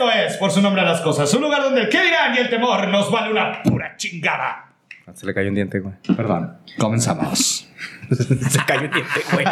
Esto es, por su nombre a las cosas, un lugar donde el qué dirán y el temor nos vale una pura chingada. Se le cayó un diente, güey. Perdón, comenzamos. Se cayó un diente, güey.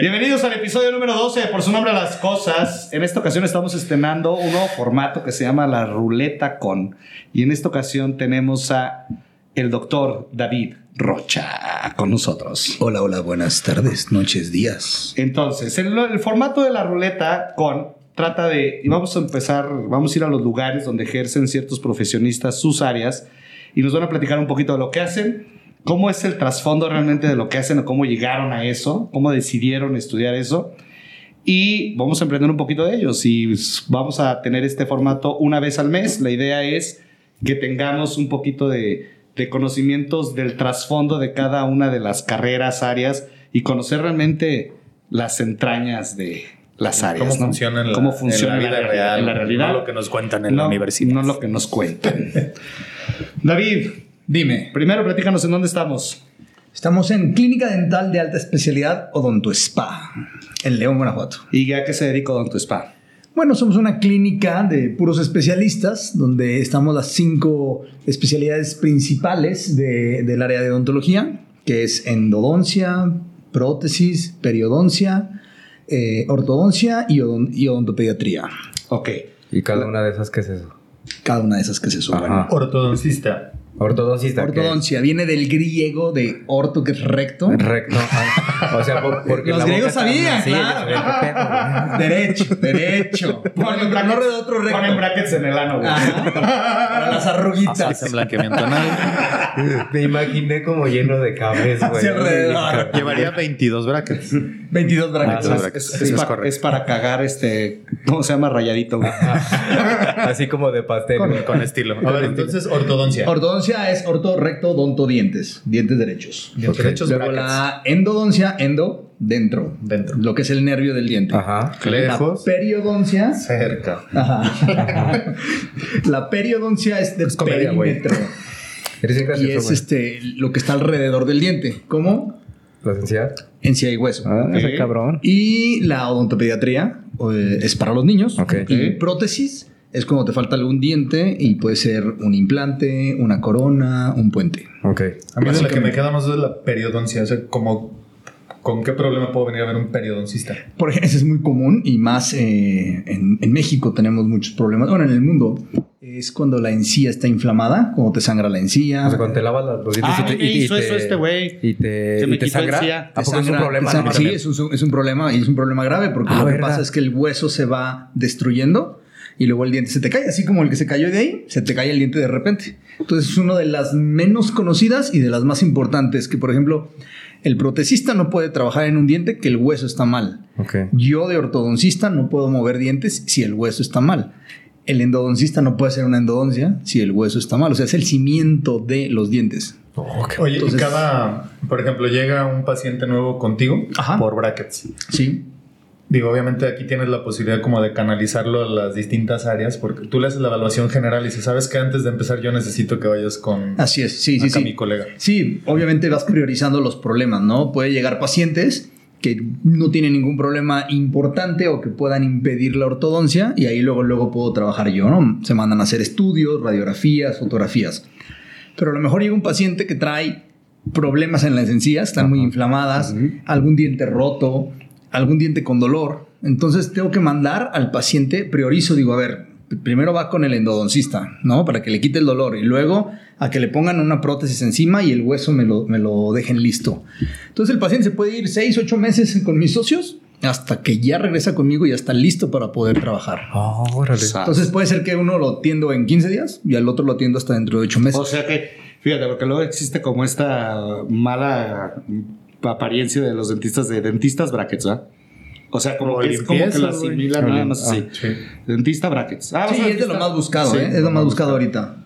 Bienvenidos al episodio número 12 de Por su nombre a las cosas. En esta ocasión estamos estrenando un nuevo formato que se llama la ruleta con. Y en esta ocasión tenemos a el doctor David Rocha con nosotros. Hola, hola, buenas tardes, noches, días. Entonces, el, el formato de la ruleta con trata de, y vamos a empezar, vamos a ir a los lugares donde ejercen ciertos profesionistas sus áreas y nos van a platicar un poquito de lo que hacen, cómo es el trasfondo realmente de lo que hacen o cómo llegaron a eso, cómo decidieron estudiar eso. Y vamos a emprender un poquito de ellos y vamos a tener este formato una vez al mes. La idea es que tengamos un poquito de, de conocimientos del trasfondo de cada una de las carreras, áreas y conocer realmente las entrañas de las áreas. ¿Cómo ¿no? funciona en la, ¿Cómo funciona en la vida real? En la realidad. No lo que nos cuentan en la universidad. No lo que nos cuentan. David, Dime, primero platícanos en dónde estamos. estamos en Clínica Dental de Alta Especialidad Odonto Spa, en León, Guanajuato. ¿Y a qué se dedica Odonto Spa? Bueno, somos una clínica de puros especialistas, donde estamos las cinco especialidades principales de- del área de odontología, que es endodoncia, prótesis, periodoncia, eh, ortodoncia y, odon- y odontopediatría. Ok. ¿Y cada una de esas qué es eso? Cada una de esas que se suman. Ajá. Ortodoncista. Ortodoncista. ¿qué es? Ortodoncia viene del griego de orto, que es recto. Recto. O sea, por- porque Los griegos sabían, así, claro. Derecho, derecho. Ponen Pero no de otro recto. Ponen brackets en el ano, güey. Para, las arruguitas. Hacen blanqueamiento anal. Me imaginé como lleno de cabres, güey. Hacia alrededor. Llevaría 22 brackets. 22 brackets. Es, sí, es es pa- correcto. es para cagar este. ¿Cómo se llama? Rayadito, güey. Así como de pastel. Con, con estilo. A ver, entonces, ortodoncia. Ortodoncia es orto, recto, donto, dientes. Dientes derechos. Dientes derechos, Luego brackets. la endodoncia, endo, dentro. Dentro. Lo que es el nervio del diente. Ajá. Lejos. La periodoncia. Cerca. Ajá. la periodoncia es de comedia, güey. perímetro. Eres Y es este, lo que está alrededor del diente. ¿Cómo? La esencial. Encía y hueso. Ah, ese cabrón. Y la odontopediatría eh, es para los niños. Ok. Y prótesis es cuando te falta algún diente y puede ser un implante, una corona, un puente. Ok. A mí de la que me queda más es la periodoncia. O sea, como... ¿Con qué problema puedo venir a ver un periodoncista? Por ejemplo, eso es muy común y más eh, en, en México tenemos muchos problemas. Bueno, en el mundo es cuando la encía está inflamada, cuando te sangra la encía. O sea, cuando te lavas las- los dientes Ah, y te, me y- y hizo te- eso este güey. Y te, Se me y te quitó sangra. cia. ¿A poco es un problema? sangra- sí, es un, es un problema y es un problema grave porque Ah, lo que ¿verdad? pasa es que el hueso se va destruyendo y luego el diente se te cae, así como el que se cayó de ahí, se te cae el diente de repente. Entonces es una de las menos conocidas y de las más importantes, que por ejemplo, el protecista no puede trabajar en un diente que el hueso está mal. Ok. Yo de ortodoncista no puedo mover dientes si el hueso está mal. El endodoncista no puede hacer una endodoncia si el hueso está mal. O sea, es el cimiento de los dientes. Oye, Entonces- y cada... Por ejemplo, llega un paciente nuevo contigo Ajá. por brackets. Sí. Digo, obviamente aquí tienes la posibilidad como de canalizarlo a las distintas áreas porque tú le haces la evaluación general y dices, sabes que antes de empezar yo necesito que vayas con Así es. Sí, sí, acá sí. mi colega. Sí, obviamente vas priorizando los problemas, ¿no? Puede llegar pacientes que no tienen ningún problema importante o que puedan impedir la ortodoncia y ahí luego, luego puedo trabajar yo, ¿no? Se mandan a hacer estudios, radiografías, fotografías. Pero a lo mejor llega un paciente que trae problemas en las encías, están muy inflamadas, algún diente roto, algún diente con dolor. Entonces tengo que mandar al paciente, priorizo, digo, a ver, primero va con el endodoncista, ¿no? Para que le quite el dolor y luego a que le pongan una prótesis encima y el hueso me lo, me lo dejen listo. Entonces el paciente se puede ir 6, 8 meses con mis socios hasta que ya regresa conmigo y ya está listo para poder trabajar. Oh, órale. Entonces puede ser que uno lo atiendo en 15 días y al otro lo atiendo hasta dentro de 8 meses. O sea que, fíjate, porque luego existe como esta mala apariencia de los dentistas de dentistas brackets, ¿verdad? O sea, como que es como que lo asimilan nada más así. Sí. Dentista brackets. Ah, Sí, es de lo más buscado, Sí. ¿eh? Es lo más buscado ahorita.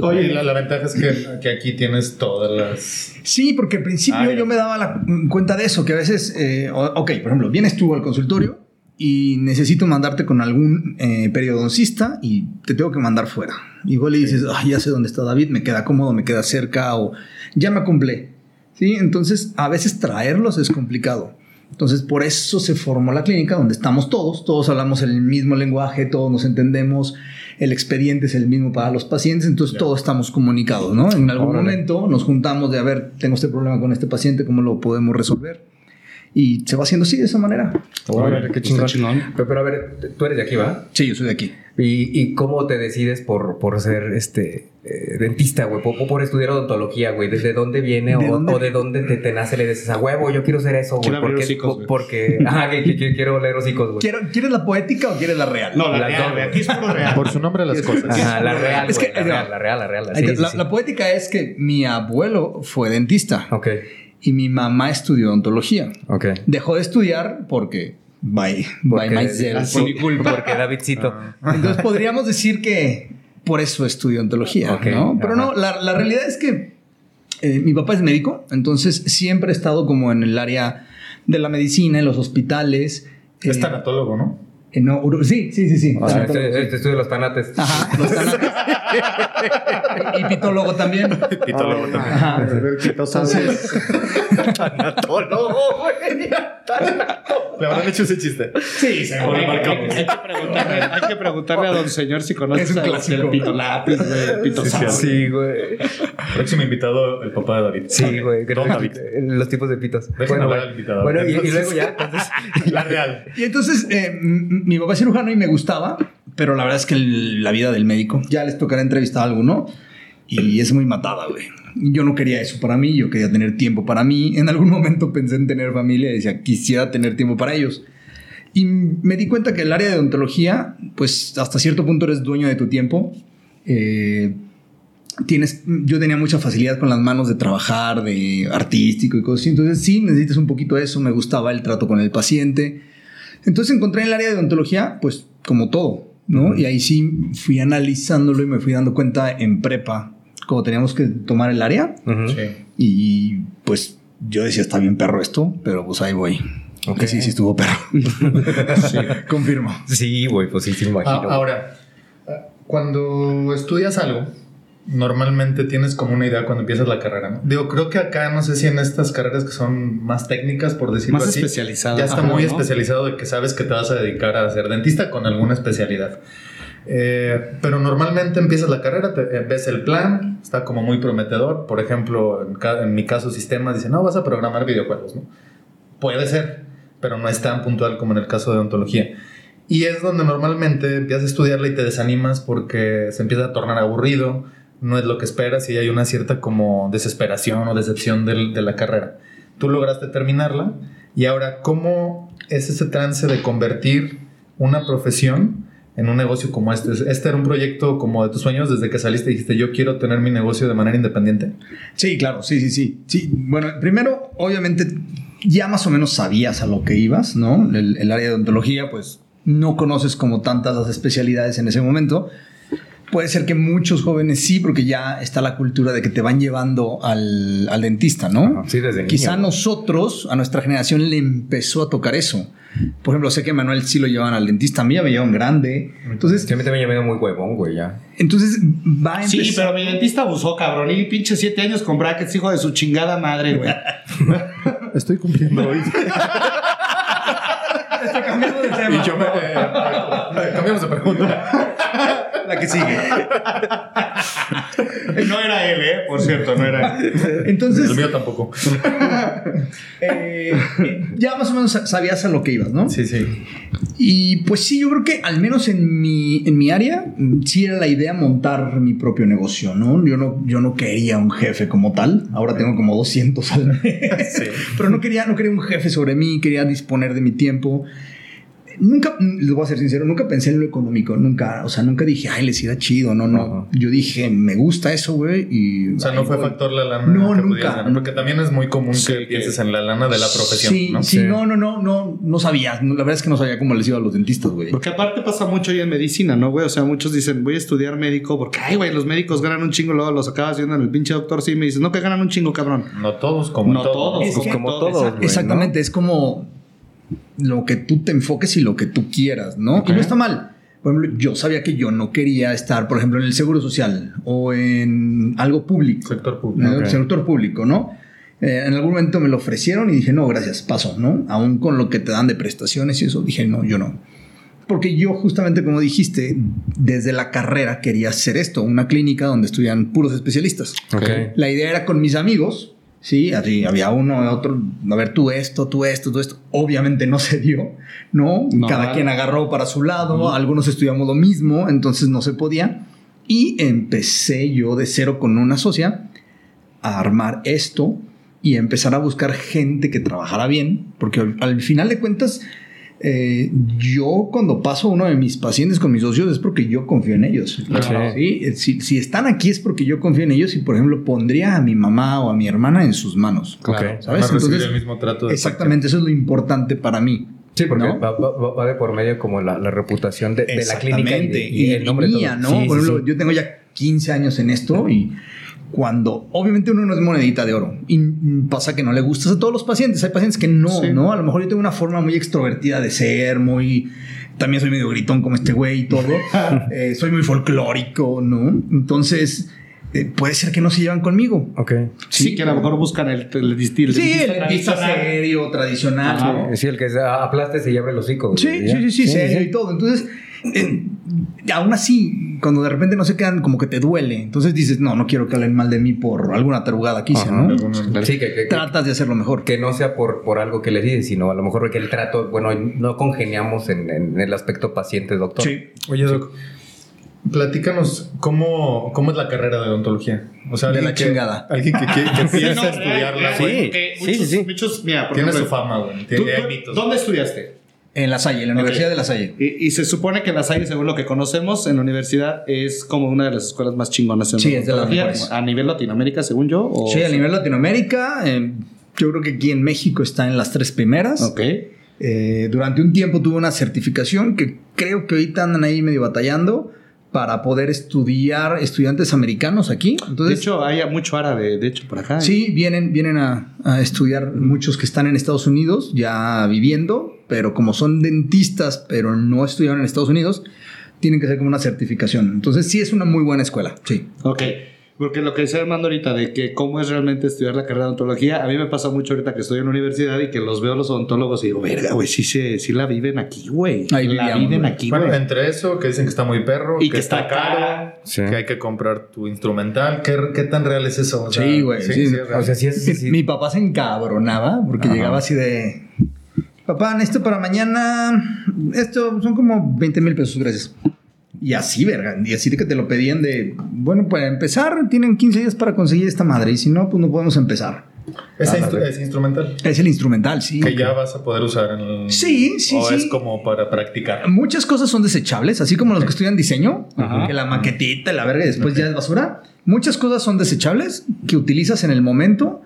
Oye, la, la ventaja es que, que aquí tienes todas las... Sí, porque al principio Ah, ya. yo me daba la cuenta de eso, que a veces, eh, ok, por ejemplo, vienes tú al consultorio y necesito mandarte con algún eh, periodoncista y te tengo que mandar fuera. Igual le dices, "Ah, ya sé dónde está David, me queda cómodo, me queda cerca o ya me cumple. ¿Sí? Entonces, a veces traerlos es complicado. Entonces, por eso se formó la clínica donde estamos todos, todos hablamos el mismo lenguaje, todos nos entendemos, el expediente es el mismo para los pacientes, entonces todos estamos comunicados, ¿no? En algún Órale. momento nos juntamos de, a ver, tengo este problema con este paciente, ¿cómo lo podemos resolver? Y se va haciendo así, de esa manera. Órale, qué chingón. Pero, pero a ver, tú eres de aquí, ¿va? Sí, yo soy de aquí. ¿Y, y cómo te decides por, por ser este eh, dentista, güey? Por, por estudiar odontología, güey. ¿Desde dónde viene ¿De o, dónde? o de dónde te, te nace? Le dices a huevo, yo quiero ser eso, güey. Quiero abrir Porque, hocicos, porque, ajá, que, que- que quiero leer hocicos, güey. ¿Quiero- ¿Quieres la poética o quieres la real? No, la Las real, güey. Aquí es puro real. Por su nombre las cosas. Ajá, la real, Es que- la real, la real, la real. Ahí Sí, te- sí, la, sí. la poética es que mi abuelo fue dentista Ok, y mi mamá estudió odontología. ok. Dejó de estudiar porque by, by Porque- myself, así, por mi culpa. Porque Davidcito. Entonces podríamos decir que por eso estudió ontología, Ok, ¿no? Pero ajá. no, la, la realidad es que eh, mi papá es médico, entonces siempre he estado como en el área de la medicina, en los hospitales. Es eh, tanatólogo, ¿no? Eh, no, sí, sí, sí, sí. O sea, Tanatólogo, este, este estudio de los tanates. Ajá, los tanates. y pitólogo también. Pitólogo también. Ajá. Entonces, Le habrán hecho ese chiste. sí, seguro. Hay, hay- hay que preguntarle, hay que preguntarle a don señor si conoce Es un el- clásico. el pito lápiz, güey, el pito Sí. Sí, güey. Próximo invitado, el papá de David. Sí, güey. Don David. Los tipos de pitos. Dejen Bueno, hablar al invitado. Bueno, y, y luego ya, entonces. La real. Y entonces, eh, mi papá es cirujano y me gustaba, pero la verdad es que la vida del médico, ya les tocará entrevistar a alguno, y es muy matada, güey. Yo no quería eso para mí, yo quería tener tiempo para mí. En algún momento pensé en tener familia y decía, quisiera tener tiempo para ellos. Y me di cuenta que el área de odontología, pues hasta cierto punto eres dueño de tu tiempo. Eh, tienes, yo tenía mucha facilidad con las manos de trabajar, de artístico y cosas así. Entonces sí, necesitas un poquito de eso. Me gustaba el trato con el paciente. Entonces encontré en el área de odontología, pues como todo, ¿no? Y ahí sí fui analizándolo y me fui dando cuenta en prepa, como teníamos que tomar el área. Sí. Y pues yo decía, está bien perro esto, pero pues ahí voy. Ok, sí, sí estuvo perro. sí, confirmo. Sí, güey, pues sí, sí, me Ah, imagino. ahora, ah, cuando estudias algo, normalmente tienes como una idea cuando empiezas la carrera, ¿no? Digo, creo que acá, no sé si en estas carreras que son más técnicas, por decirlo Más así, ya está Ajá, muy ¿no? especializado de que sabes que te vas a dedicar a ser dentista con alguna especialidad. Eh, pero normalmente empiezas la carrera, te- eh, ves el plan, está como muy prometedor. Por ejemplo, en, ca- en mi caso, sistemas dice, no, vas a programar videojuegos, ¿no? Puede ser, pero no es tan puntual como en el caso de odontología. Y es donde normalmente empiezas a estudiarla y te desanimas porque se empieza a tornar aburrido, no es lo que esperas y hay una cierta como desesperación o decepción del- de la carrera. Tú lograste terminarla y ahora, ¿cómo es ese trance de convertir una profesión en un negocio como este? ¿Este era un proyecto como de tus sueños desde que saliste y dijiste yo quiero tener mi negocio de manera independiente? Sí, claro, sí, sí, sí. Sí, bueno, primero, obviamente, ya más o menos sabías a lo que ibas, ¿no? El, el área de odontología, pues no conoces como tantas las especialidades en ese momento. Puede ser que muchos jóvenes sí, porque ya está la cultura de que te van llevando al, al dentista, ¿no? Ajá, sí, desde niño, Quizá nosotros, a nuestra generación, le empezó a tocar eso. Por ejemplo, sé que a Manuel sí lo llevan al dentista, a mí ya me llevan grande. Entonces, Sí, a mí también me muy huevón, güey, ya. entonces va a empezar. Sí, pero mi dentista abusó, cabrón. Y pinche siete años con brackets, hijo de su chingada madre, güey. Estoy cumpliendo hoy. Cambiamos de tema. y yo me... eh, cambiamos de pregunta. La que sigue. No era él, ¿eh? Por cierto, no era él. Entonces, El mío tampoco. eh, ya más o menos sabías a lo que ibas, ¿no? Sí, sí. Y pues sí, yo creo que al menos en mi, en mi área, mm, sí era la idea montar mi propio negocio, ¿no? Yo no, yo no quería un jefe como tal. Ahora tengo como 200 al mes. Sí. Pero no quería, no quería un jefe sobre mí, quería disponer de mi tiempo. Nunca, les voy a ser sincero, nunca pensé en lo económico, nunca, o sea, nunca dije, ay, les irá chido, no, no. Ajá. Yo dije, me gusta eso, güey, y... O sea, no fue voy. factor la lana. No, que nunca. ganar, Porque también es muy común Sí, que pienses en la lana de la profesión. Sí, ¿no? sí, Sí. no, no, no, no, no sabía. La verdad es que no sabía cómo les iba a los dentistas, güey. Porque aparte pasa mucho hoy en medicina, ¿no, güey? O sea, muchos dicen, voy a estudiar médico porque, ay, güey, los médicos ganan un chingo, luego los acabas viendo en el pinche doctor, sí, me dices, no, que ganan un chingo, cabrón. No todos, como No todos. todos, Es que- como todos, güey, Exactamente, es como lo que tú te enfoques y lo que tú quieras, ¿no? Y no está mal. Por ejemplo, yo sabía que yo no quería estar, por ejemplo, en el seguro social o en algo público. Sector en público. el sector público, ¿no? Eh, en algún momento me lo ofrecieron y dije, no, gracias, paso, ¿no? Aún con lo que te dan de prestaciones y eso, dije, no, yo no. Porque yo justamente, como dijiste, desde la carrera quería hacer esto, una clínica donde estudian puros especialistas. Ok. La idea era con mis amigos, sí, así había uno, otro, a ver, tú esto, tú esto, tú esto. Obviamente no se dio, ¿no? No, Cada vale. quien agarró para su lado, algunos estudiamos lo mismo, entonces no se podía. Y empecé yo de cero con una socia a armar esto y empezar a buscar gente que trabajara bien, porque al final de cuentas, eh, yo cuando paso a uno de mis pacientes con mis socios es porque yo confío en ellos. Claro. ¿sí? Si, si están aquí es porque yo confío en ellos y, por ejemplo, pondría a mi mamá o a mi hermana en sus manos. Claro. ¿Sabes? Entonces, el mismo trato de exactamente, eso es lo importante para mí. Sí, porque ¿no? va, va- va de por medio como la, la reputación de, de la clínica y, de- Exactamente. y el nombre de mía, todo. ¿no? Sí, Por sí, ejemplo, sí. yo tengo ya 15 años en esto y cuando obviamente uno no es monedita de oro y pasa que no le gustas a todos los pacientes, hay pacientes que no, Sí. ¿no? A lo mejor yo tengo una forma muy extrovertida de ser, muy también soy medio gritón como este güey y todo. Eh, soy muy folclórico, ¿no? Entonces, eh, puede ser que no se llevan conmigo. Ok. Sí, que a lo mejor buscan el, el, distil- Sí, el dentista tradicional. serio, tradicional. ¿no? Sí, el que se aplaste se abre el hocico. Sí, sí, sí, sí, serio y todo. Entonces, eh, aún así, cuando de repente no se quedan, como que te duele. Entonces dices, no, no quiero que hablen mal de mí por alguna tarugada que hice, Ajá. ¿no? Algunos- Sí, que, Tratas de hacerlo mejor. que no sea por, por algo que le dices, sino a lo mejor que el trato, bueno, no congeniamos en, en el aspecto paciente-doctor. Sí. Oye, Doc, platícanos cómo, cómo es la carrera de odontología. O sea, De alguien la que, chingada. Alguien que, que, que piensa no, estudiarla, sí, Sí, muchos, sí, sí. muchos- mira, por Tiene su fama, güey. ¿tú- Tiene mitos. ¿Dónde estudiaste? En La Salle, en la Universidad de La Salle. Y, y se supone que La Salle, según lo que conocemos en la universidad, es como una de las escuelas más chingonas en Sí, es de las mejores. a nivel Latinoamérica, según yo. o- Sí, a nivel Latinoamérica, eh, yo creo que aquí en México está en las tres primeras. Ok. Eh, durante un tiempo tuve una certificación que creo que ahorita andan ahí medio batallando para poder estudiar estudiantes americanos aquí. De Entonces, hecho, hay mucho árabe, de hecho, por acá. Sí, vienen, vienen a, a estudiar muchos que están en Estados Unidos ya viviendo, pero como son dentistas, pero no estudiaron en Estados Unidos, tienen que hacer como una certificación. Entonces sí es una muy buena escuela, sí. Ok. Porque lo que decía Armando ahorita de que cómo es realmente estudiar la carrera de odontología, a mí me pasa mucho ahorita que estoy en la universidad y que los veo los odontólogos y digo, verga, güey, sí, se- sí la viven aquí, güey. Ahí la vivíamos, viven güey. aquí, Bueno, güey. entre eso, que dicen que está muy perro, Y que, que está, está caro, cara. Sí. que hay que comprar tu instrumental. ¿Qué, qué tan real es eso? O sea, Sí, güey, sí. real. O sea, sí es... Mi, sí- mi papá se encabronaba porque Ajá. llegaba así de... Papá, esto para mañana, esto son como 20 mil pesos, gracias. Y así, verga, y así de que te lo pedían de, bueno, para empezar, tienen 15 días para conseguir esta madre, y si no, pues no podemos empezar. ese, Ah, instru- instrumental Es el instrumental, sí. que ya vas a poder usar en el... Sí, sí, o sí. es como para practicar. Muchas cosas son desechables, así como los que estudian diseño, Ajá. que la maquetita, la verga, y después ya es basura. Muchas cosas son desechables que utilizas en el momento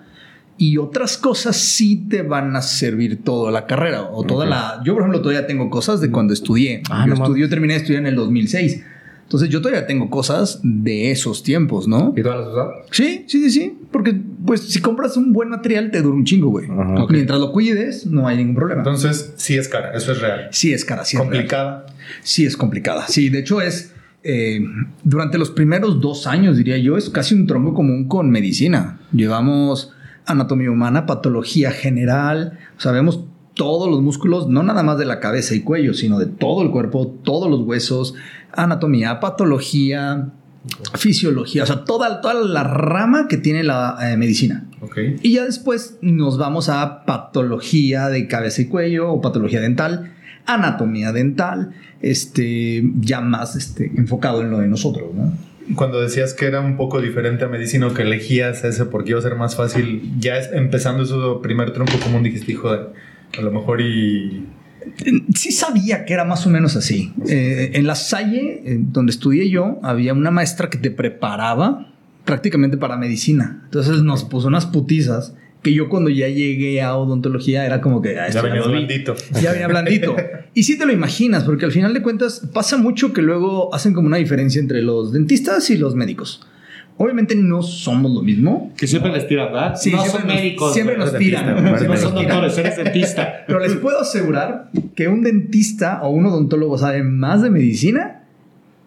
y otras cosas sí te van a servir toda la carrera o toda Ok. la... Yo, por ejemplo, todavía tengo cosas de cuando estudié. Ah, yo, no estudié- yo terminé de estudiar en el 2006. Entonces yo todavía tengo cosas de esos tiempos, ¿no? ¿Y todas las usado? Sí, sí, sí, sí. Porque pues si compras un buen material te dura un chingo, güey. Ajá. Ok. Mientras lo cuides, no hay ningún problema. Entonces, sí es cara, eso es real. sí es cara, sí es real. Complicada. Sí, es complicada. Sí, de hecho es, eh, durante los primeros dos años, diría yo, es casi un tronco común con medicina. Llevamos anatomía humana, patología general, sabemos todos los músculos, no nada más de la cabeza y cuello, sino de todo el cuerpo, todos los huesos, anatomía, patología, fisiología, o sea, toda, toda la rama que tiene la eh, medicina. Ok. Y ya después nos vamos a patología de cabeza y cuello o patología dental, anatomía dental, este, ya más este, enfocado en lo de nosotros, ¿no? Cuando decías que era un poco diferente a medicina o que elegías ese porque iba a ser más fácil, ya es- empezando eso primer tronco común dijiste, hijo a lo mejor y... Sí sabía que era más o menos así. Eh, en la Salle, eh, donde estudié yo, había una maestra que te preparaba prácticamente para medicina. Entonces nos puso unas putizas que yo cuando ya llegué a odontología era como que... ah, Ya vi. blandito. Ya venía blandito. Y sí te lo imaginas, porque al final de cuentas pasa mucho que luego hacen como una diferencia entre los dentistas y los médicos. Obviamente no somos lo mismo. Que siempre les tiran, ¿verdad? Sí, no siempre son nos- médicos. siempre nos tiran. Dentista, No Siempre son doctores, eres dentista. Pero les puedo asegurar que un dentista o un odontólogo sabe más de medicina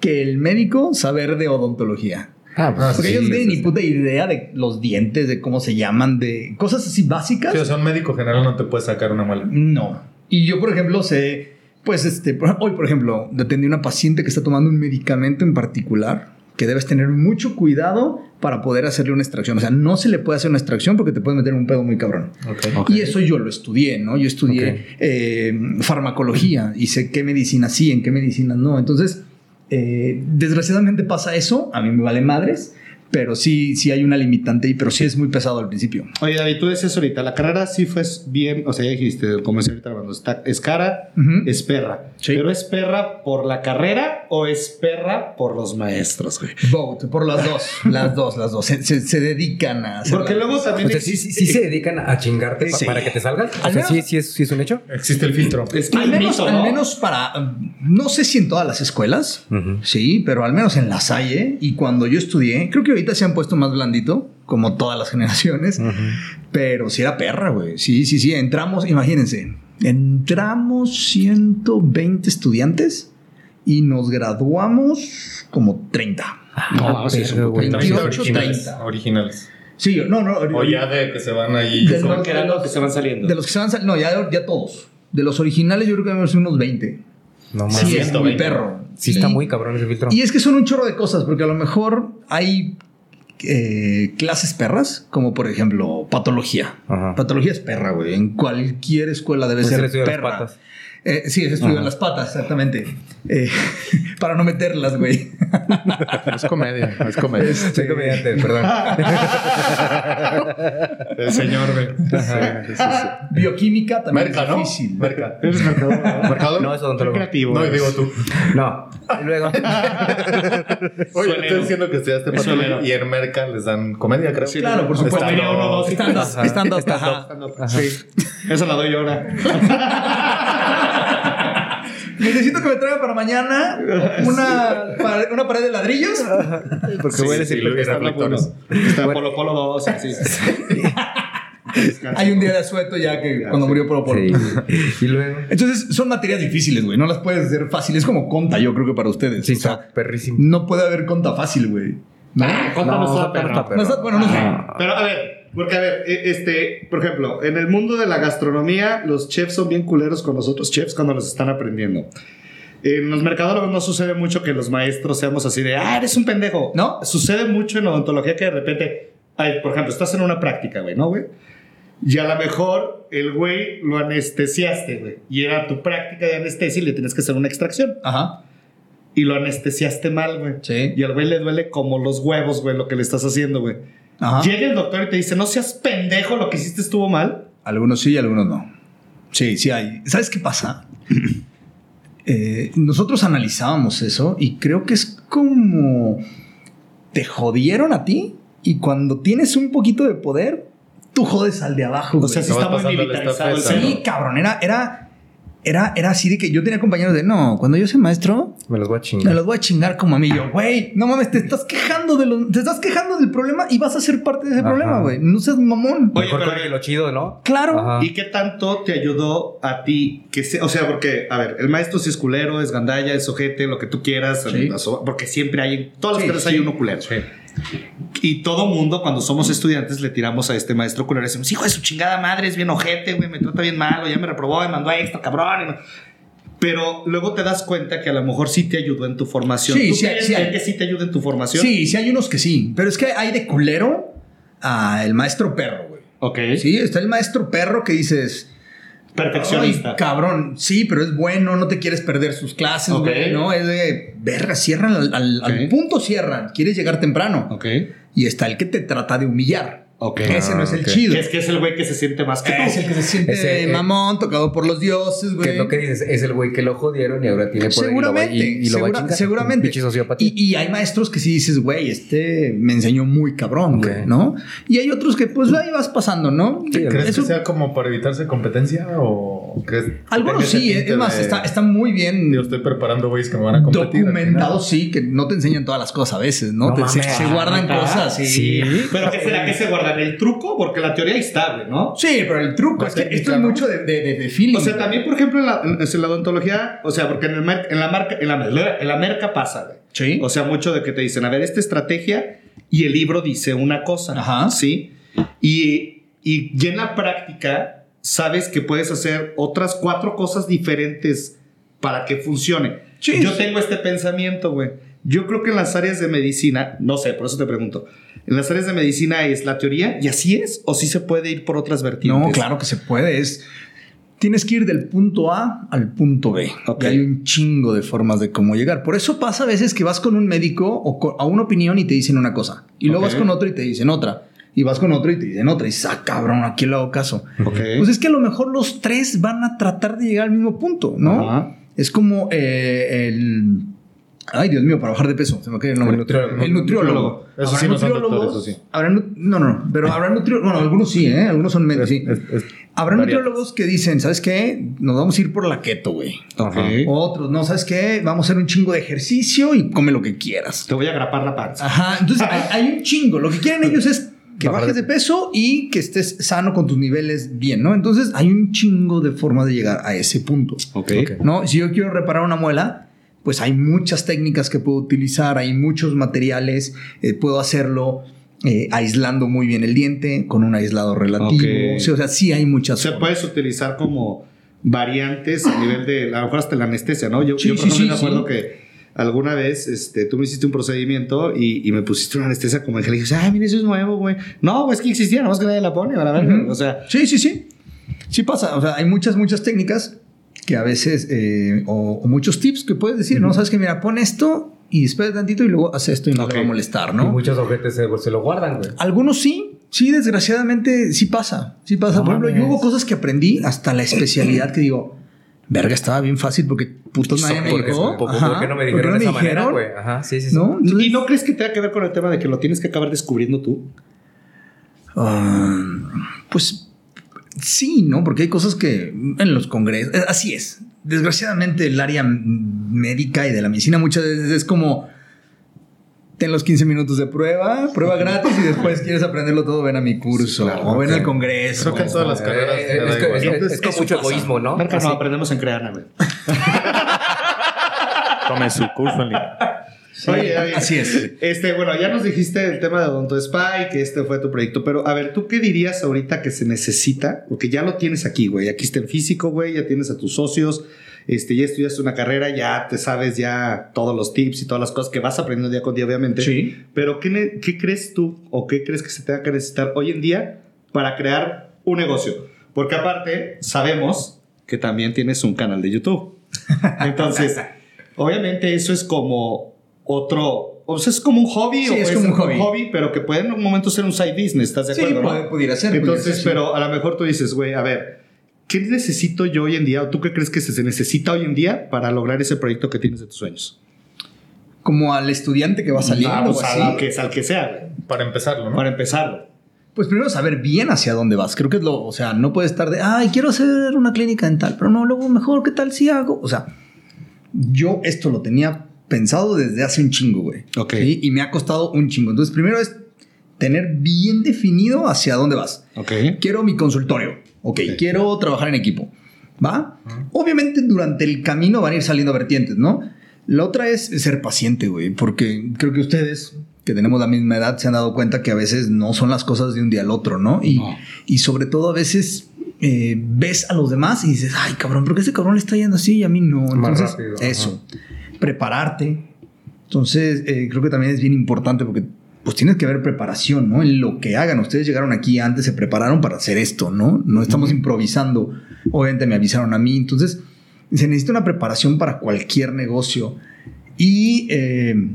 que el médico saber de odontología. Ah, pues, Porque sí, ellos tienen sí, ni puta idea de los dientes, de cómo se llaman, de cosas así básicas. Sí, o sea, un médico general no te puede sacar una muela. No. Y yo, por ejemplo, sé, pues, este, hoy, por ejemplo, atendí a una paciente que está tomando un medicamento en particular que debes tener mucho cuidado para poder hacerle una extracción. O sea, no se le puede hacer una extracción porque te puedes meter un pedo muy cabrón. Ok. Y eso yo lo estudié, ¿no? Yo estudié Ok. eh, farmacología y sé qué medicinas sí, en qué medicinas no. Entonces, eh, desgraciadamente pasa eso, a mí me vale madres, pero sí, sí hay una limitante, y pero sí es muy pesado al principio. Oye, David, tú decías ahorita, la carrera sí fue bien, o sea, ya dijiste, como decía ahorita Armando, está, es cara, Ujú. es perra. Sí. Pero es perra por la carrera o es perra por los maestros, güey. Vote, por las dos, las dos, las dos. Se, se- se dedican a Porque luego también O sea, sí, sí, existe- sí se dedican a chingarte Sí. para que te salgas. O Al sea, menos- sí, sí es, sí es un hecho. Existe el filtro. Es que Al menos, mito, al ¿no? menos para, no sé si en todas las escuelas, Ujú. sí, pero al menos en la Salle y cuando yo estudié, creo que ahorita se han puesto más blandito, como todas las generaciones, pero sí era perra, güey. Sí, sí, sí, entramos, imagínense, entramos 120 estudiantes y nos graduamos como 30. No, vamos, sí, es un Verga, güey. 28, originales. 30. originales. Sí, no, no. O ya de que se van ahí. Como que eran los que se van saliendo. De los que se van sal- no, ya, ya todos. De los originales yo creo que debemos ser unos 20. No mames. Sí, Sí, es 120. muy perro. está muy cabrón ese filtro. Y es que son un chorro de cosas, porque a lo mejor hay eh, clases perras, como por ejemplo patología. Ajá. Patología es perra, güey. En cualquier escuela debe Es el ser perra. patas. Eh, sí, es estudio de Ajá. las patas, exactamente. Eh, para no meterlas, güey. Es comedia, es comedia. Soy comediante, perdón. El señor, güey. Bioquímica también Merca, es ¿no? difícil. Merca. Eres mercador, ¿no? ¿Mercado? No, es odontólogo. creativo. No, digo tú. No. Y luego. Oye, estoy diciendo que estudiaste Es patología y en Merca les dan comedia, creo. Sí, Claro, por supuesto. Stand-up. Stand-up. Uno, dos, y Stand-up. Sí. Esa la doy yo ahora. Necesito que me traiga para mañana una, pared- una pared de ladrillos. Porque Sí, voy a decir sí, que Luis, reflectores. Está Polo Polo 2, así. Hay un día de asueto ya que cuando murió Polo Polo. Sí. Y luego. Entonces son materias difíciles, güey. No las puedes hacer fáciles. Es como conta, yo creo que para ustedes. Sí, O sea, está perrísimo. no puede haber conta fácil, güey. ¿No? Cuéntanos No, no perra. está perro. No está- bueno, no sé. Pero a ver, porque a ver, e- este, por ejemplo, en el mundo de la gastronomía, los chefs son bien culeros con los otros chefs cuando los están aprendiendo. En los mercadólogos no sucede mucho que los maestros seamos así de, ah, eres un pendejo. ¿No? Sucede mucho en odontología que de repente, ay, por ejemplo, estás en una práctica, güey, ¿no, güey? Y a lo mejor el güey lo anestesiaste, güey. Y era tu práctica de anestesia y le tienes que hacer una extracción. Ajá. Y lo anestesiaste mal, güey. Sí. Y al güey le duele como los huevos, güey, lo que le estás haciendo, güey. Ajá. Llega el doctor y te dice, no seas pendejo, lo que hiciste estuvo mal. Algunos sí y algunos no. Sí, sí hay. ¿Sabes qué pasa? Eh, nosotros analizábamos eso y creo que es como te jodieron a ti y cuando tienes un poquito de poder, tú jodes al de abajo. O sea, No está muy militarizado. Sí, cabrón, era, era, era, era así de que yo tenía compañeros de no, cuando yo sea maestro, Me los voy a me chingar. los voy a chingar como a mí. Yo, güey, no mames, te estás quejando de lo, te estás quejando del problema y vas a ser parte de ese Ajá. problema, güey. No seas mamón. Oye, Mejor pero- que lo chido, ¿no? Claro. Ajá. ¿Y qué tanto te ayudó a ti? Que se- o sea, porque, a ver, el maestro sí es culero, es gandalla, es ojete, lo que tú quieras, Sí. porque siempre hay, en todas las Sí, sí. hay uno culero. Y todo mundo, cuando somos estudiantes, le tiramos a este maestro culero y decimos, hijo de su chingada madre, es bien ojete, güey, me trata bien mal, o ya me reprobó, me mandó a extra, cabrón. Pero luego te das cuenta que a lo mejor sí te ayudó en tu formación. Sí, ¿Tú sí, sí hay. que sí te ayuda en tu formación? Sí, sí hay unos que sí. Pero es que hay de culero a el maestro perro, güey. Ok. Sí, está el maestro perro que dices. Perfeccionista. "Ay, cabrón, sí, pero es bueno, no te quieres perder sus clases, güey, ¿no? Es de, verga, cierran al, al- punto, cierran. Quieres llegar temprano. ok. Y está el que te trata de humillar. Ese no es el ok. chido. Que es que es el güey que se siente más que Es el que se siente Ese, eh, mamón, tocado por los dioses, Que güey. es lo que dices, es el güey que lo jodieron y ahora tiene poder Seguramente, y lo va, y, y lo va a segura- chingar. seguramente. Y, y hay maestros que sí dices, güey, este me enseñó muy cabrón, güey. ¿no? Y hay otros que, pues, ahí vas pasando, ¿no? Sí, ¿Crees Eso- que sea como para evitarse competencia o crees que Algunos sí, tinte es más, de, está, está muy bien Yo estoy preparando güeyes que me van a competir. documentado, sí, que no te enseñan todas las cosas a veces, ¿no? No Te- se, mames. se guardan ¿neta? cosas, sí. Sí. Pero ¿qué será que se guardan? ¿El truco? Porque la teoría es estable, ¿no? Sí, pero el truco La es que esto es mucho de, de, de- de feeling. O sea, también, por ejemplo, en la, en- la odontología, o sea, porque en, el en la marca, en la, en la merca pasa, güey. Sí. O sea, mucho de que te dicen, a ver, esta estrategia y el libro dice una cosa. Ajá. ¿Sí? Y, y ya en la práctica sabes que puedes hacer otras cuatro cosas diferentes para que funcione. Sí. Yo tengo este pensamiento, güey. Yo creo que en las áreas de medicina, no sé, por eso te pregunto. En las áreas de medicina es la teoría y así es, o sí se puede ir por otras vertientes. No, claro que se puede. Es, tienes que ir del punto A al punto B. Ok. Y hay un chingo de formas de cómo llegar. Por eso pasa a veces que vas con un médico o con- a una opinión y te dicen una cosa. Y luego vas con otro y te dicen otra. Y vas con otro y te dicen otra. Y dices, ah, cabrón, aquí le hago caso. Ok. Pues es que a lo mejor los tres van a tratar de llegar al mismo punto, ¿no? Es como eh, el. Ay, Dios mío, para bajar de peso. Se me cae el nombre. El nutriólogo. El nutriólogo. Eso sí no son nutriólogos- doctores, eso sí. habrá nu- no, no, no. Pero habrá nutriólogos. Bueno, algunos sí, ¿eh? Algunos son médicos. sí. Es- es- Habrá nutriólogos que dicen, ¿sabes qué? Nos vamos a ir por la keto, güey. Ok. Otros, no, ¿sabes qué? Vamos a hacer un chingo de ejercicio y come lo que quieras. Te voy a grapar la panza. Ajá. Entonces hay, hay un chingo. Lo que quieren ellos es que Bajar bajes de- peso y que estés sano con tus niveles bien, ¿no? Entonces hay un chingo de formas de llegar a ese punto. Ok. ¿no? Si yo quiero reparar una muela, pues hay muchas técnicas que puedo utilizar, hay muchos materiales, eh, puedo hacerlo eh, aislando muy bien el diente, con un aislado relativo. Ok. O sea, o sea, sí hay O muchas sea, formas. puedes utilizar como variantes a nivel de, a lo mejor hasta la anestesia, ¿no? Yo, Sí, yo por sí, ejemplo, sí, me acuerdo sí. que alguna vez este, tú me hiciste un procedimiento y, y me pusiste una anestesia como que le dije, ay, mira, eso es nuevo, güey. No, güey, es que existía, nada más que nadie la pone, a la verga. Ujú. O sea, Sí, sí, sí. Sí pasa. O sea, hay muchas, muchas técnicas que a veces, eh, o, o muchos tips que puedes decir, ¿no? Sabes que, mira, pon esto y espera tantito y luego haz esto y no Ok. te va a molestar, Y ¿no? muchos objetos se, se lo guardan, güey. Algunos sí, sí, desgraciadamente sí pasa. Sí pasa. No Por ejemplo, yo mames. hubo cosas que aprendí hasta la especialidad que digo, verga, estaba bien fácil porque putos nadie me ¿Por qué, dijo. por- qué no me ¿por qué dijeron no de esa me manera, güey? Ajá, sí, sí, sí. ¿No? Entonces, ¿y no crees que tenga que ver con el tema de que lo tienes que acabar descubriendo tú? ah, pues sí, ¿no? Porque hay cosas que en los congresos, eh, así es. Desgraciadamente el área médica y de la medicina muchas veces es como... Ten los 15 minutos de prueba, prueba gratis y después quieres aprenderlo todo, ven a mi curso claro, o ven al congreso. Creo que en todas las Eh, carreras eh, es, que- es- mucho pasa. egoísmo, ¿no? Marca, no, aprendemos en crear. Tome su curso en línea. Oye, oye. Así es. Este, bueno, ya nos dijiste el tema de Odonto Spa y que este fue tu proyecto, pero a ver, ¿tú qué dirías ahorita que se necesita? Porque ya lo tienes aquí, güey. Aquí está el físico, güey, ya tienes a tus socios, este, ya estudiaste una carrera, ya te sabes ya todos los tips y todas las cosas que vas aprendiendo día con día, obviamente. Sí. Pero ¿qué, qué crees tú o qué crees que se tenga que necesitar hoy en día para crear un negocio? Porque aparte, sabemos que también tienes un canal de YouTube. Entonces, obviamente eso es como otro, o sea, es como un hobby Sí, o es como ser un hobby. pero que puede en un momento ser un side business, ¿estás de Sí, acuerdo? no? puede- pudiera ser. pudiera Entonces, ser, sí. pero a lo mejor tú dices, güey, a ver, ¿qué necesito yo hoy en día o tú qué crees que se necesita hoy en día para lograr ese proyecto que tienes de tus sueños? Como al estudiante que va saliendo Ah, o pues, así. al que, al que sea, Para empezarlo, ¿no? para empezarlo. Pues primero saber bien hacia dónde vas. Creo que es lo, o sea, no puedes estar de, ay, quiero hacer una clínica dental, pero no, luego mejor, ¿qué tal si hago? O sea, yo esto lo tenía pensado desde hace un chingo, güey. Ok. ¿Sí? Y me ha costado un chingo. Entonces, primero es tener bien definido hacia dónde vas. Ok. Quiero mi consultorio. Ok, Ok. quiero trabajar en equipo. ¿Va? Obviamente durante el camino van a ir saliendo vertientes, ¿no? La otra es ser paciente, güey, porque creo que ustedes, que tenemos la misma edad, se han dado cuenta que a veces no son las cosas de un día al otro, ¿no? Y, No. y sobre todo a veces eh, ves a los demás y dices, ay, cabrón, ¿por qué ese cabrón le está yendo así y a mí no? Entonces, rápido, ajá. Prepararte. Entonces, eh, creo que también es bien importante porque pues tienes que haber preparación, ¿no? En lo que hagan. Ustedes llegaron aquí antes, se prepararon para hacer esto, ¿no? No estamos improvisando. Obviamente me avisaron a mí. Entonces, se necesita una preparación para cualquier negocio. Y, eh,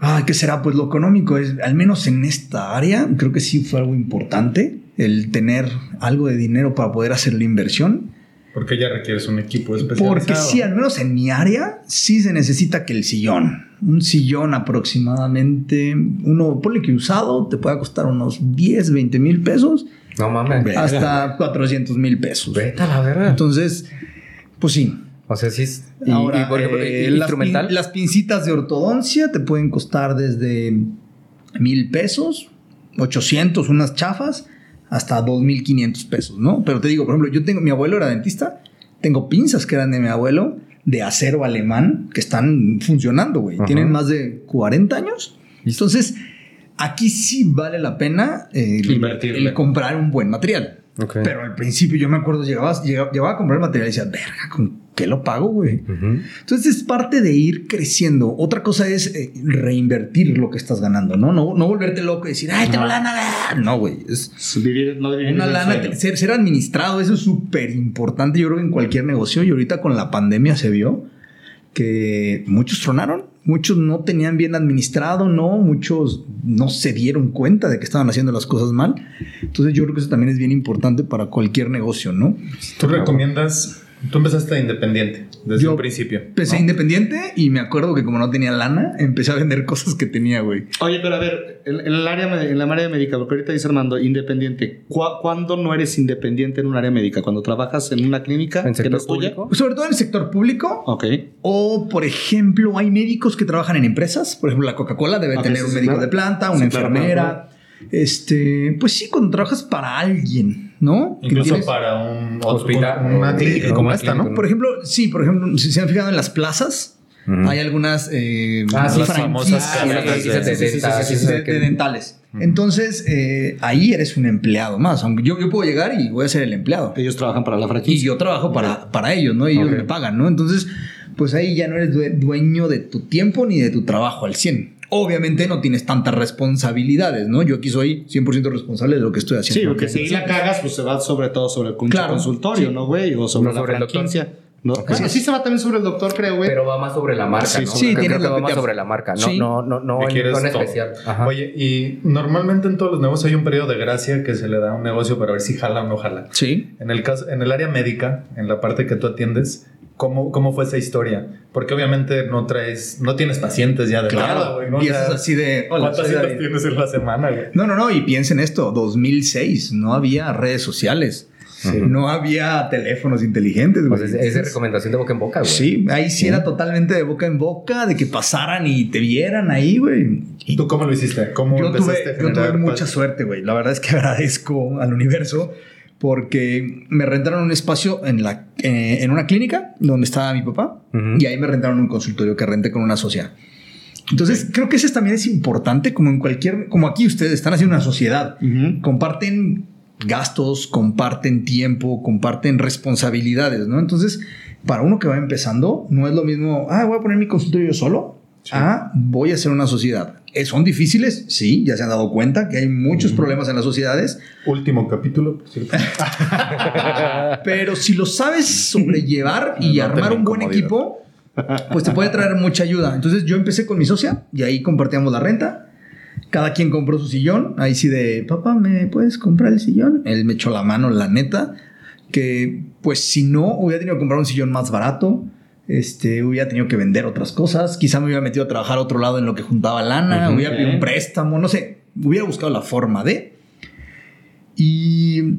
ah, ¿qué será? Pues lo económico es, al menos en esta área, creo que sí fue algo importante, el tener algo de dinero para poder hacer la inversión. Porque ya requieres un equipo especializado. Porque sí, al menos en mi área, sí se necesita que el sillón, un sillón aproximadamente, uno, ponle que usado, te pueda costar unos 10, 20 mil pesos No mames. Hasta 400 mil pesos. Vete a la verga. Entonces, pues sí. O sea, sí es. Y, Ahora, y, por ejemplo, eh, y- las, instrumental. pin- las pincitas de ortodoncia te pueden costar desde mil pesos, 800, unas chafas, hasta 2500 pesos, ¿no? Pero te digo, por ejemplo, yo tengo, mi abuelo era dentista, tengo pinzas que eran de mi abuelo, de acero alemán, que están funcionando, güey. Tienen más de 40 años. Entonces, aquí sí vale la pena eh, el comprar un buen material. Ok. Pero al principio yo me acuerdo, llegabas, llegaba, llegaba a comprar material y decía, verga, ¿con qué lo pago, güey? Ujú. Entonces es parte de ir creciendo. Otra cosa es eh, reinvertir lo que estás ganando, ¿no? No, no volverte loco y decir, ay, tengo lana. la-". No, güey. Es Vivir- no vivir una el lana, ser, ser administrado, eso es súper importante. Yo creo que en cualquier negocio, y ahorita con la pandemia se vio que muchos tronaron, muchos no tenían bien administrado, no, muchos no se dieron cuenta de que estaban haciendo las cosas mal. Entonces yo creo que eso también es bien importante para cualquier negocio, ¿no? Tú recomiendas, tú empezaste de independiente desde Yo un principio. Empecé ¿no? independiente y me acuerdo que como no tenía lana, empecé a vender cosas que tenía, güey. Oye, pero a ver, en, en el área, en la área médica, porque ahorita dice Armando, independiente. ¿Cu- ¿Cuándo no eres independiente en un área médica? ¿Cuando trabajas en una clínica ¿En que sector no es tuya? público? Sobre todo en el sector público, Ok. O, por ejemplo, hay médicos que trabajan en empresas. Por ejemplo, la Coca-Cola debe tener sí, un médico claro. de planta, una Sí, claro, enfermera. claro, Este, pues sí, cuando trabajas para alguien, ¿no? Incluso tienes- para un Hospital, una clínica como esta, ¿no? Por ejemplo, sí, por ejemplo, si se han fijado en las plazas, hay algunas eh, Ah, sí, famosas de dentales. Entonces, eh, ahí eres un empleado más. Aunque yo, yo puedo llegar y voy a ser el empleado. Ellos trabajan para la Y franquicia. yo trabajo para, para ellos, ¿no? Y ellos Ok. me pagan, ¿no? Entonces, pues ahí ya no eres due- dueño de tu tiempo ni de tu trabajo al 100. Obviamente no tienes tantas responsabilidades, ¿no? Yo aquí soy 100% responsable de lo que estoy haciendo. Sí, porque si la cagas, pues se va sobre todo sobre el Claro, consultorio, sí. ¿no, güey? O sobre No la sobre franquicia. ¿no? Bueno, sí se va también sobre el doctor, creo, güey. Pero va más sobre la marca, Sí, ¿no? sí, Creo tienes que va más sobre la marca, no, Sí. no, no, no, en, no en especial. Ajá. Oye, y normalmente en todos los negocios hay un periodo de gracia que se le da a un negocio para ver si jala o no jala. Sí. En el caso, en el área médica, en la parte que tú atiendes, ¿cómo, cómo fue esa historia? Porque obviamente no traes, no tienes pacientes ya de entrada, güey. ¿no? O Empiezas sea, así de... Hola, ¿Cuántas citas tienes en la semana, güey? No, no, no, y piensen esto, 2006, no había redes sociales, no había teléfonos inteligentes, güey. Pues es, es de recomendación de boca en boca, güey. Sí, ahí sí era totalmente de boca en boca, de que pasaran y te vieran ahí, güey. Y ¿Tú cómo lo hiciste? ¿Cómo yo tuve, yo tuve mucha suerte, güey. La verdad es que agradezco al universo porque me rentaron un espacio en, la, eh, en una clínica donde estaba mi papá y ahí me rentaron un consultorio que renté con una sociedad. Entonces, creo que ese también es importante, como en cualquier, como aquí ustedes están haciendo una sociedad, comparten gastos, comparten tiempo, comparten responsabilidades, ¿no? Entonces, para uno que va empezando, no es lo mismo, ah, voy a poner mi consultorio yo solo, ah, voy a hacer una sociedad. Eh, ¿Son difíciles? Sí, ya se han dado cuenta que hay muchos problemas en las sociedades, Último capítulo, por cierto. pero si lo sabes sobrellevar y No armar un buen equipo, pues te puede traer mucha ayuda. Entonces yo empecé con mi socia y ahí compartíamos la renta. Cada quien compró su sillón. Ahí sí de, papá, ¿me puedes comprar el sillón? Él me echó la mano, la neta. Que pues si no, hubiera tenido que comprar un sillón más barato. Este, hubiera tenido que vender otras cosas. Quizá me hubiera metido a trabajar a otro lado en lo que juntaba lana. Hubiera pedido un préstamo, no sé. Hubiera buscado la forma de. Y...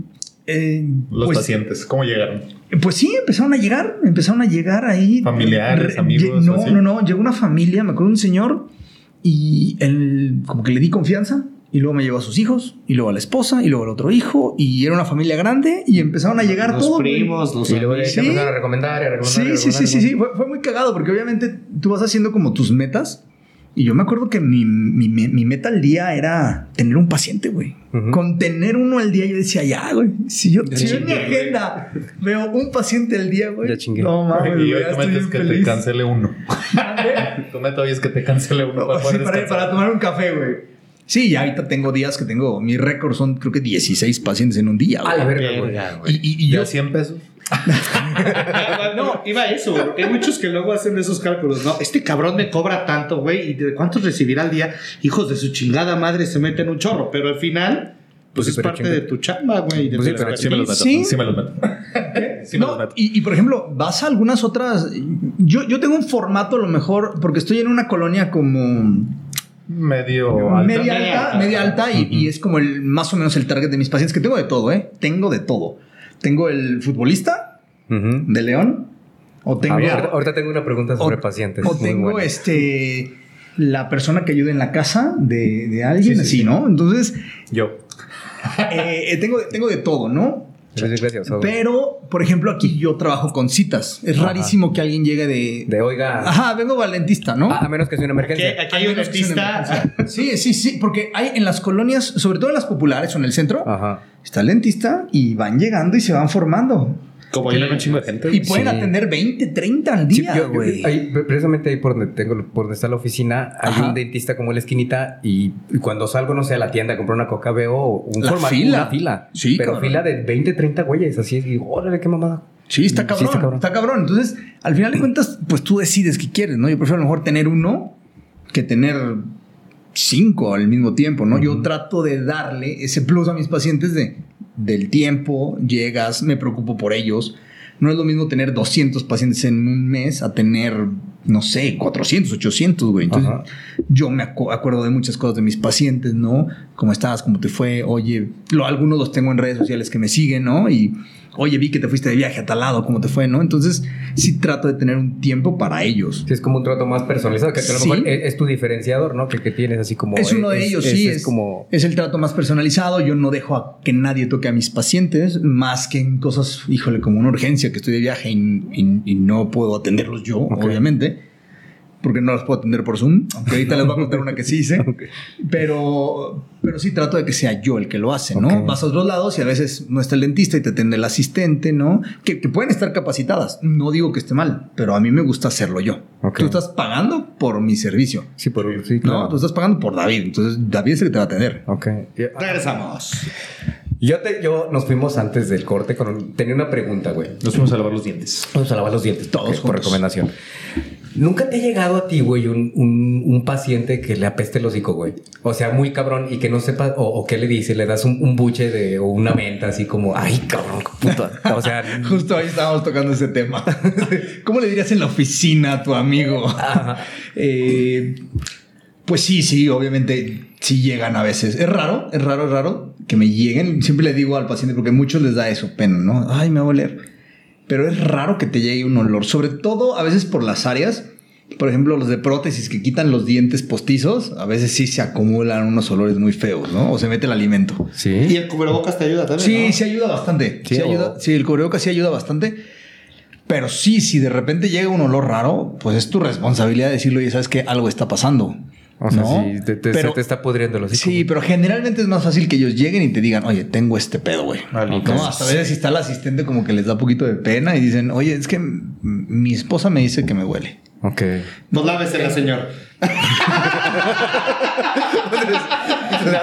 eh, Los pues, pacientes, ¿cómo llegaron? pues sí, empezaron a llegar, empezaron a llegar ahí. Familiares, Re- amigos, No, no, no, llegó una familia, me acuerdo un señor y él como que le di confianza y luego me llevó a sus hijos y luego a la esposa y luego al otro hijo y era una familia grande y empezaron a llegar los todos. primos, los Y luego te Sí. empezaron a recomendar y a recomendar. y a Sí, sí, sí, recomendar, sí, sí, fue, fue muy cagado porque obviamente tú vas haciendo como tus metas y yo me acuerdo que mi, mi- mi- meta al día era tener un paciente, güey. Ujú. Con tener uno al día yo decía, ya, güey, si yo, Ya si yo en mi chingué, güey. agenda veo un paciente al día, güey. Ya chingué. No mames, y güey, hoy ya tu meta es que te feliz. cancele uno. tu meta hoy es que te cancele uno para Sí, para, para tomar un café, güey. Sí, ya ahorita tengo días que tengo, mi récord son creo que 16 pacientes en un día, A la güey. verga, güey. Güey. Y, y- y ¿Ya yo, 100 pesos? No, iba a eso, güey, porque hay muchos que luego hacen esos cálculos, ¿no? Este cabrón me cobra tanto, güey, ¿y de cuántos recibirá al día? Hijos de su chingada madre se meten un chorro, pero al final, pues Pues sí, es parte de tu chamba, güey. de Pues sí, pero Sí me los meto. Sí. Sí me los meto. Sí me No, los meto. y, y, por ejemplo, vas a algunas otras. Yo, yo tengo un formato a lo mejor, porque estoy en una colonia como Medio alta. media alta, media alta y, y es como el más o menos el target de mis pacientes, que tengo de todo, ¿eh? Tengo de todo. Tengo el futbolista de León, o tengo, ver, ahorita, tengo una pregunta sobre o- pacientes. o tengo buena. este la persona que ayuda en la casa de, de alguien, Sí, sí, así, sí. ¿no? Entonces, Yo. eh, tengo, tengo de todo, ¿no? Eres gracioso. Pero, por ejemplo, aquí yo trabajo con citas. Es Ajá. rarísimo que alguien llegue de... De oiga. Ajá, vengo al dentista, ¿no? A, a menos que sea una emergencia. aquí hay un menos que sea una dentista. emergencia. Sí, sí, sí, porque hay en las colonias, sobre todo en las populares o en el centro, Ajá. está el dentista y van llegando y se van formando. Como le un chingo de gente. Y pueden Sí. atender 20, 30 al día, yo- güey. ahí, precisamente ahí por donde tengo, por donde está la oficina, hay Ajá. un dentista como en la esquinita y, y cuando salgo, no sé, a la tienda a comprar una coca, veo un La formato, fila. una fila. Sí, pero cabrón. fila de 20, 30 güeyes, así es, y digo, órale, qué mamada. Sí, está Sí, cabrón, está cabrón. está cabrón. Entonces, al final de cuentas, pues tú decides qué quieres, ¿no? Yo prefiero a lo mejor tener uno que tener cinco al mismo tiempo, ¿no? Yo trato de darle ese plus a mis pacientes de del tiempo, llegas, me preocupo por ellos. No es lo mismo tener 200 pacientes en un mes a tener, no sé, 400, 800, güey. Entonces, Ajá. yo me acu- acuerdo de muchas cosas de mis pacientes, ¿no? ¿Cómo estás? ¿Cómo te fue? Oye, lo, algunos los tengo en redes sociales que me siguen, ¿no? Y, oye, vi que te fuiste de viaje a tal lado, ¿cómo te fue, no? Entonces, sí trato de tener un tiempo para ellos. Sí, es como un trato más personalizado, que, a lo Sí. mejor es, es tu diferenciador, ¿no? Que, que tienes así como... Es uno de ellos, sí. Es, como... es el trato más personalizado. Yo no dejo a que nadie toque a mis pacientes, más que en cosas, híjole, como una urgencia que estoy de viaje y, y- y no puedo atenderlos yo, obviamente. Porque no los puedo atender por Zoom. Aunque ahorita les voy a contar una que sí hice. Pero, pero sí trato de que sea yo el que lo hace, ¿no? Vas a otros lados y a veces no está el dentista y te atiende el asistente, ¿no? Que, que pueden estar capacitadas. No digo que esté mal, pero a mí me gusta hacerlo yo. Tú estás pagando por mi servicio. Sí, por... Sí, No, claro. tú estás pagando por David. Entonces, David es el que te va a atender. Ok. Regresamos. Yo, te, yo nos fuimos antes del corte con... un- tenía una pregunta, güey. Nos fuimos a lavar los dientes. Vamos a lavar los dientes. Todos por recomendación. ¿Nunca te ha llegado a ti, güey, un, un, un paciente que le apeste el hocico, güey? O sea, muy cabrón y que no sepa, o, o qué le dice, le das un, un buche de, o una menta así como, ay, cabrón, puta. O sea, Justo ahí estábamos tocando ese tema. ¿Cómo le dirías en la oficina a tu amigo? Ajá. Eh, pues sí, sí, obviamente sí llegan a veces. Es raro, es raro, es raro que me lleguen. Siempre le digo al paciente, porque a muchos les da eso, pena, ¿no? Ay, me va a oler. Pero es raro que te llegue un olor, sobre todo a veces por las áreas. Por ejemplo, los de prótesis que quitan los dientes postizos, a veces sí se acumulan unos olores muy feos, ¿no? O se mete el alimento. Sí. Y el cubrebocas te ayuda también. Sí, ¿no? sí ayuda bastante. Sí, Sí, o- ayuda. Sí, el cubrebocas sí ayuda bastante. Pero sí, si de repente llega un olor raro, pues es tu responsabilidad decirlo y sabes que algo está pasando. O sea, ¿no? sí, te, te- Pero- se te está pudriendo hocico. Sí, pero generalmente es más fácil que ellos lleguen y te digan, oye, tengo este pedo, güey. Vale, ¿No? Hasta a veces si está el asistente como que les da poquito de pena y dicen, oye, es que mi esposa me dice que me huele. Ok. Pues lávesela, señor.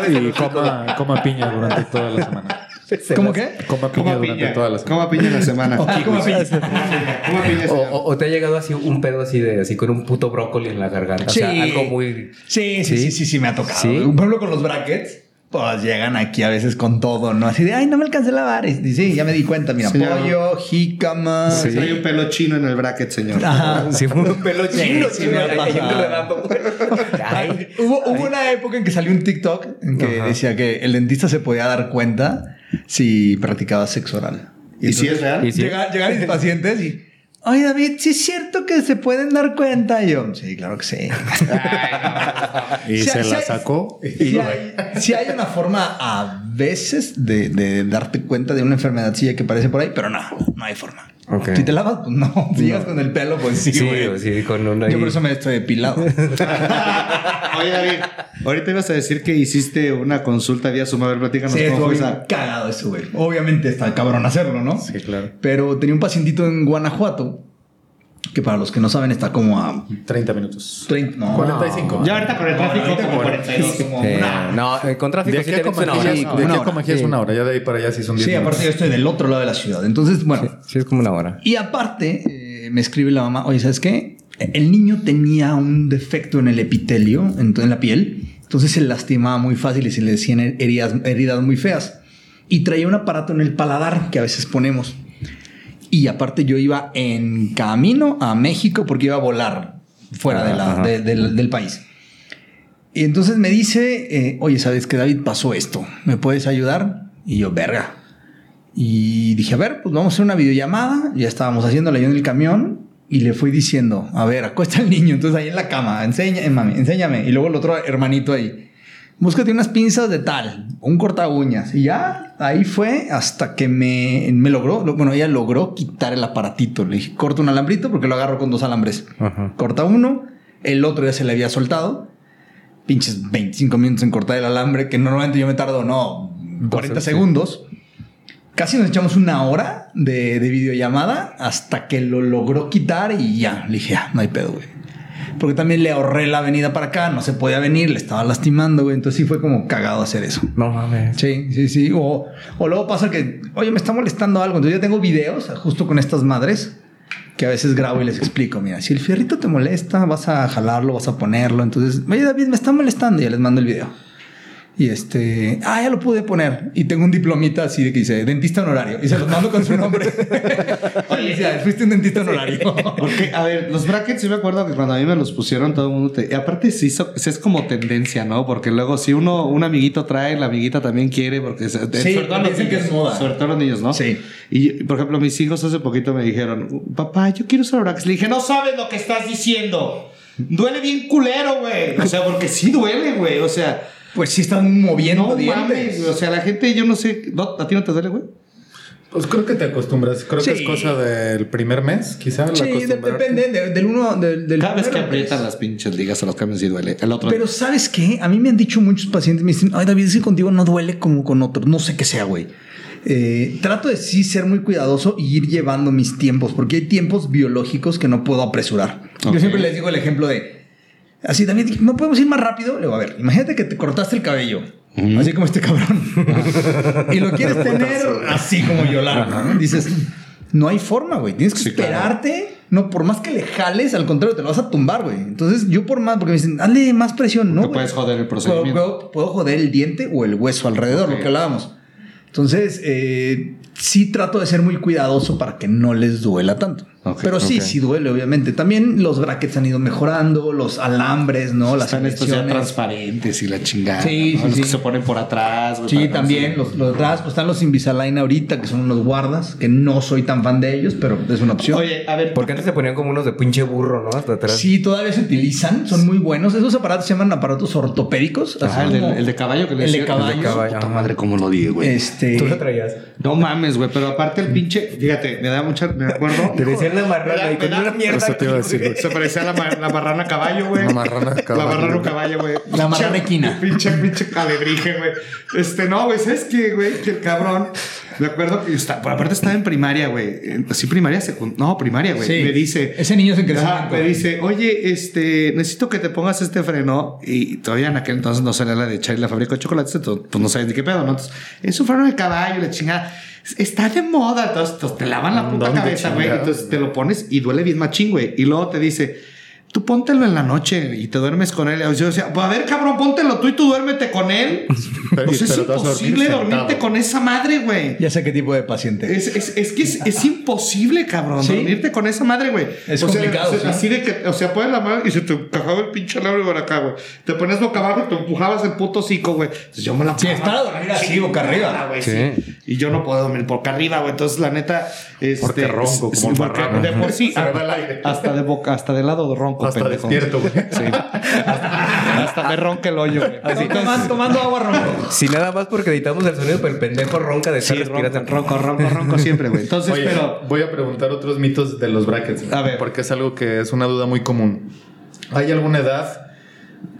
Y coma, coma piña durante toda la semana. ¿Cómo qué? Coma piña Coma durante piña. toda la semana. Coma piña en la semana. Ah, coma piña. Coma piña, O, o- o te ha llegado así un pedo así de, así con un puto brócoli en la garganta. O sea, Sí. algo muy... Sí, sí, sí, sí, sí, me ha tocado. ¿Sí? Por ejemplo, con los brackets, pues llegan aquí a veces con todo, ¿no? Así de, ay, no me alcancé a lavar. Y sí, ya me di cuenta, mira, Señor. pollo, jícama. Sí. Trae un pelo chino en el bracket, señor. Ajá. Sí, fue un pelo chino. sí me ha Ay. Hubo, hubo una época en que salió un TikTok en que Ajá. decía que el dentista se podía dar cuenta si practicaba sexo oral. ¿Y si es real? ¿Y si- Llega- llegan mis pacientes y. Ay, David, sí es cierto que se pueden dar cuenta. Y yo, sí, claro que sí. Y Sí, se sí, la sí. sacó. Sí hay, sí hay una forma a veces de, de darte cuenta de una enfermedadcilla que parece por ahí, pero no, no hay forma. Si te lavas, pues no. Si llegas con el pelo, pues sí, Sí, güey. sí, con una... Yo por eso me estoy depilado. Oye, David, ahorita ibas a decir que hiciste una consulta vía Zoom. A ver, platícanos Sí, cómo fue esa. cagado eso, güey. Obviamente está cabrón hacerlo, ¿no? Sí, claro. Pero tenía un pacientito en Guanajuato, que para los que no saben está como a 30 minutos. 30, no, 45. Ya ahorita con el tráfico, ahorita como como 42. como Eh, una- no, eh, con tráfico De sí aquí una hora. Sí, de aquí a hora. Comajías Sí. una hora. Ya de ahí para allá sí son 10 Sí, aparte yo estoy del otro lado de la ciudad. Entonces, bueno, Sí, es como una hora. Y aparte, eh, me escribe la mamá, oye, ¿sabes qué? El niño tenía un defecto en el epitelio, en, en la piel, entonces se lastimaba muy fácil y se le decían heridas, heridas muy feas. Y traía un aparato en el paladar que a veces ponemos. Y aparte yo iba en camino a México porque iba a volar fuera de la- de- del- del país. Y entonces me dice, eh, oye, ¿sabes que David pasó esto? ¿Me puedes ayudar? Y yo, verga. Y dije, a ver, pues vamos a hacer una videollamada. Ya estábamos haciéndola yo en el camión y le fui diciendo, a ver, acuesta al niño. Entonces ahí en la cama, enseña, eh, mami, enséñame. Y luego el otro hermanito ahí. Búscate unas pinzas de tal, un corta uñas. Y ya, ahí fue hasta que me, me logró, lo- bueno, ella logró quitar el aparatito. Le dije, corta un alambrito porque lo agarro con dos alambres. Ajá. Corta uno, el otro ya se le había soltado. Pinches 25 minutos en cortar el alambre, que normalmente yo me tardo, no, 40 sí. segundos. Casi nos echamos una hora de, de videollamada hasta que lo logró quitar y ya, le dije, ya, no hay pedo, güey. Porque también le ahorré la venida para acá, no se podía venir, le estaba lastimando, güey. Entonces sí fue como cagado hacer eso. No mames. Sí, sí, sí. O, o luego pasa que, oye, me está molestando algo. Entonces yo tengo videos justo con estas madres que a veces grabo y les explico. Mira, si el fierrito te molesta, vas a jalarlo, vas a ponerlo. Entonces, oye, David, me está molestando. Y ya les mando el video. Y este, ah, ya lo pude poner. Y tengo un diplomita así de que dice dentista honorario. Y se los mando con su nombre. Oye, ya, fuiste un dentista honorario. Porque, a ver, los brackets, sí me acuerdo que cuando a mí me los pusieron, todo el mundo te. Y aparte, sí, so- es como tendencia, ¿no? Porque luego, si uno, un amiguito trae, la amiguita también quiere, porque. se- Sí, sobre todo los que es moda. Sobre todo los niños, ¿no? Sí. Y, por ejemplo, mis hijos hace poquito me dijeron, papá, yo quiero usar brackets. Le dije, no sabes lo que estás diciendo. Duele bien culero, güey. O sea, porque sí duele, güey. O sea, Pues sí están moviendo no dientes. mames. güey. O sea, la gente, yo no sé. ¿no? ¿A ti no te duele, güey? Pues creo que te acostumbras. Creo que es cosa del primer mes, quizá. la Sí, de- depende de- del uno del, del Cada vez que primero, aprietan pues. las pinches ligas a los cambios sí duele. El otro Pero ¿sabes qué? A mí me han dicho muchos pacientes, me dicen, ay David, es que contigo no duele como con otros. No sé qué sea, güey. Eh, trato de sí ser muy cuidadoso y ir llevando mis tiempos, porque hay tiempos biológicos que no puedo apresurar. Yo siempre les digo el ejemplo de, así, David, ¿no podemos ir más rápido? Le digo, a ver, imagínate que te cortaste el cabello, así como este cabrón, y lo quieres tener así como yo largo. ¿no? Dices, no hay forma, güey. Tienes que Sí, claro. esperarte. No, por más que le jales, al contrario, te lo vas a tumbar, güey. Entonces, yo por más, porque me dicen, dale más presión, ¿no? Te puedes joder el procedimiento. puedo- puedo joder el diente o el hueso alrededor, lo que hablábamos. Entonces, eh, sí trato de ser muy cuidadoso para que no les duela tanto. Pero sí, sí duele, obviamente. También los brackets han ido mejorando, los alambres, ¿no? Las Están estos ya transparentes y la chingada. Sí, ¿no? sí, Los sí. que se ponen por atrás. güey, Sí, también los, los atrás, pues están los Invisalign ahorita, que son unos guardas, que no soy tan fan de ellos, pero es una opción. Oye, a ver. Porque antes se ponían como unos de pinche burro, ¿no? Hasta atrás. Sí, todavía se utilizan, son muy buenos. Esos aparatos se llaman aparatos ortopédicos. así Ajá, el, del- como- el de caballo que le El de decía- caballo. caballo. Puta madre, cómo lo dije, güey. Este. Tú lo traías. No mames, güey. Pero aparte el pinche. Fíjate, me da mucha. Me acuerdo. Te decían la marrana y con una mierda. Eso te iba a decir, güey. Se parecía a la, ma- la marrana caballo, güey. La marrana caballo, La marrana güey. caballo, güey. La marrana equina. Pinche, pinche calebrije, güey. Este, no, güey. ¿Sabes qué, güey? Que el cabrón. Me acuerdo que está, aparte estaba en primaria, güey. Sí, primaria, secund- No, primaria, güey. Sí. Me dice. Ese niño es en me dice, oye, este, necesito que te pongas este freno. Y todavía en aquel entonces no salía la de Charlie la fábrica de chocolates, entonces, pues no sabes ni qué pedo, ¿no? Entonces, es un freno de caballo, la chingada. Está de moda, entonces, te lavan la puta ¿Dónde cabeza, güey. Entonces te lo pones y duele bien machín, güey. Y luego te dice, tú póntelo en la noche y te duermes con él. Yo decía, pues a ver, cabrón, póntelo tú y tú duérmete con él. Pero- Pues es imposible dormirte con esa madre, güey. Ya sé qué tipo de paciente. Es, es, es que es, es imposible, cabrón, Sí. dormirte con esa madre, güey. Es o complicado, sea, sí. Así de que, o sea, pones la mano y se te encajaba el pinche alambre por acá, güey. Te pones boca abajo y te empujabas el puto hocico, güey. Entonces yo me la Sí, es para dormir así, boca arriba. güey, Sí. sí. Y yo no puedo dormir boca arriba, güey. Entonces, la neta, este, Porque ronco, como el porque de por sí, hasta, aire. hasta de boca, hasta de lado ronco, Hasta pendejo. despierto, güey. Sí. Hasta, hasta me ronca el hoyo, güey. Así, tomando, tomando agua ronco. Si nada más porque editamos el sonido, pero el pendejo ronca de estar Sí, respirando. ronco, ronco, ronco, ronco siempre, güey. Entonces, Oye, pero... voy a preguntar otros mitos de los brackets. A ver. Porque es algo que es una duda muy común. ¿Hay alguna edad?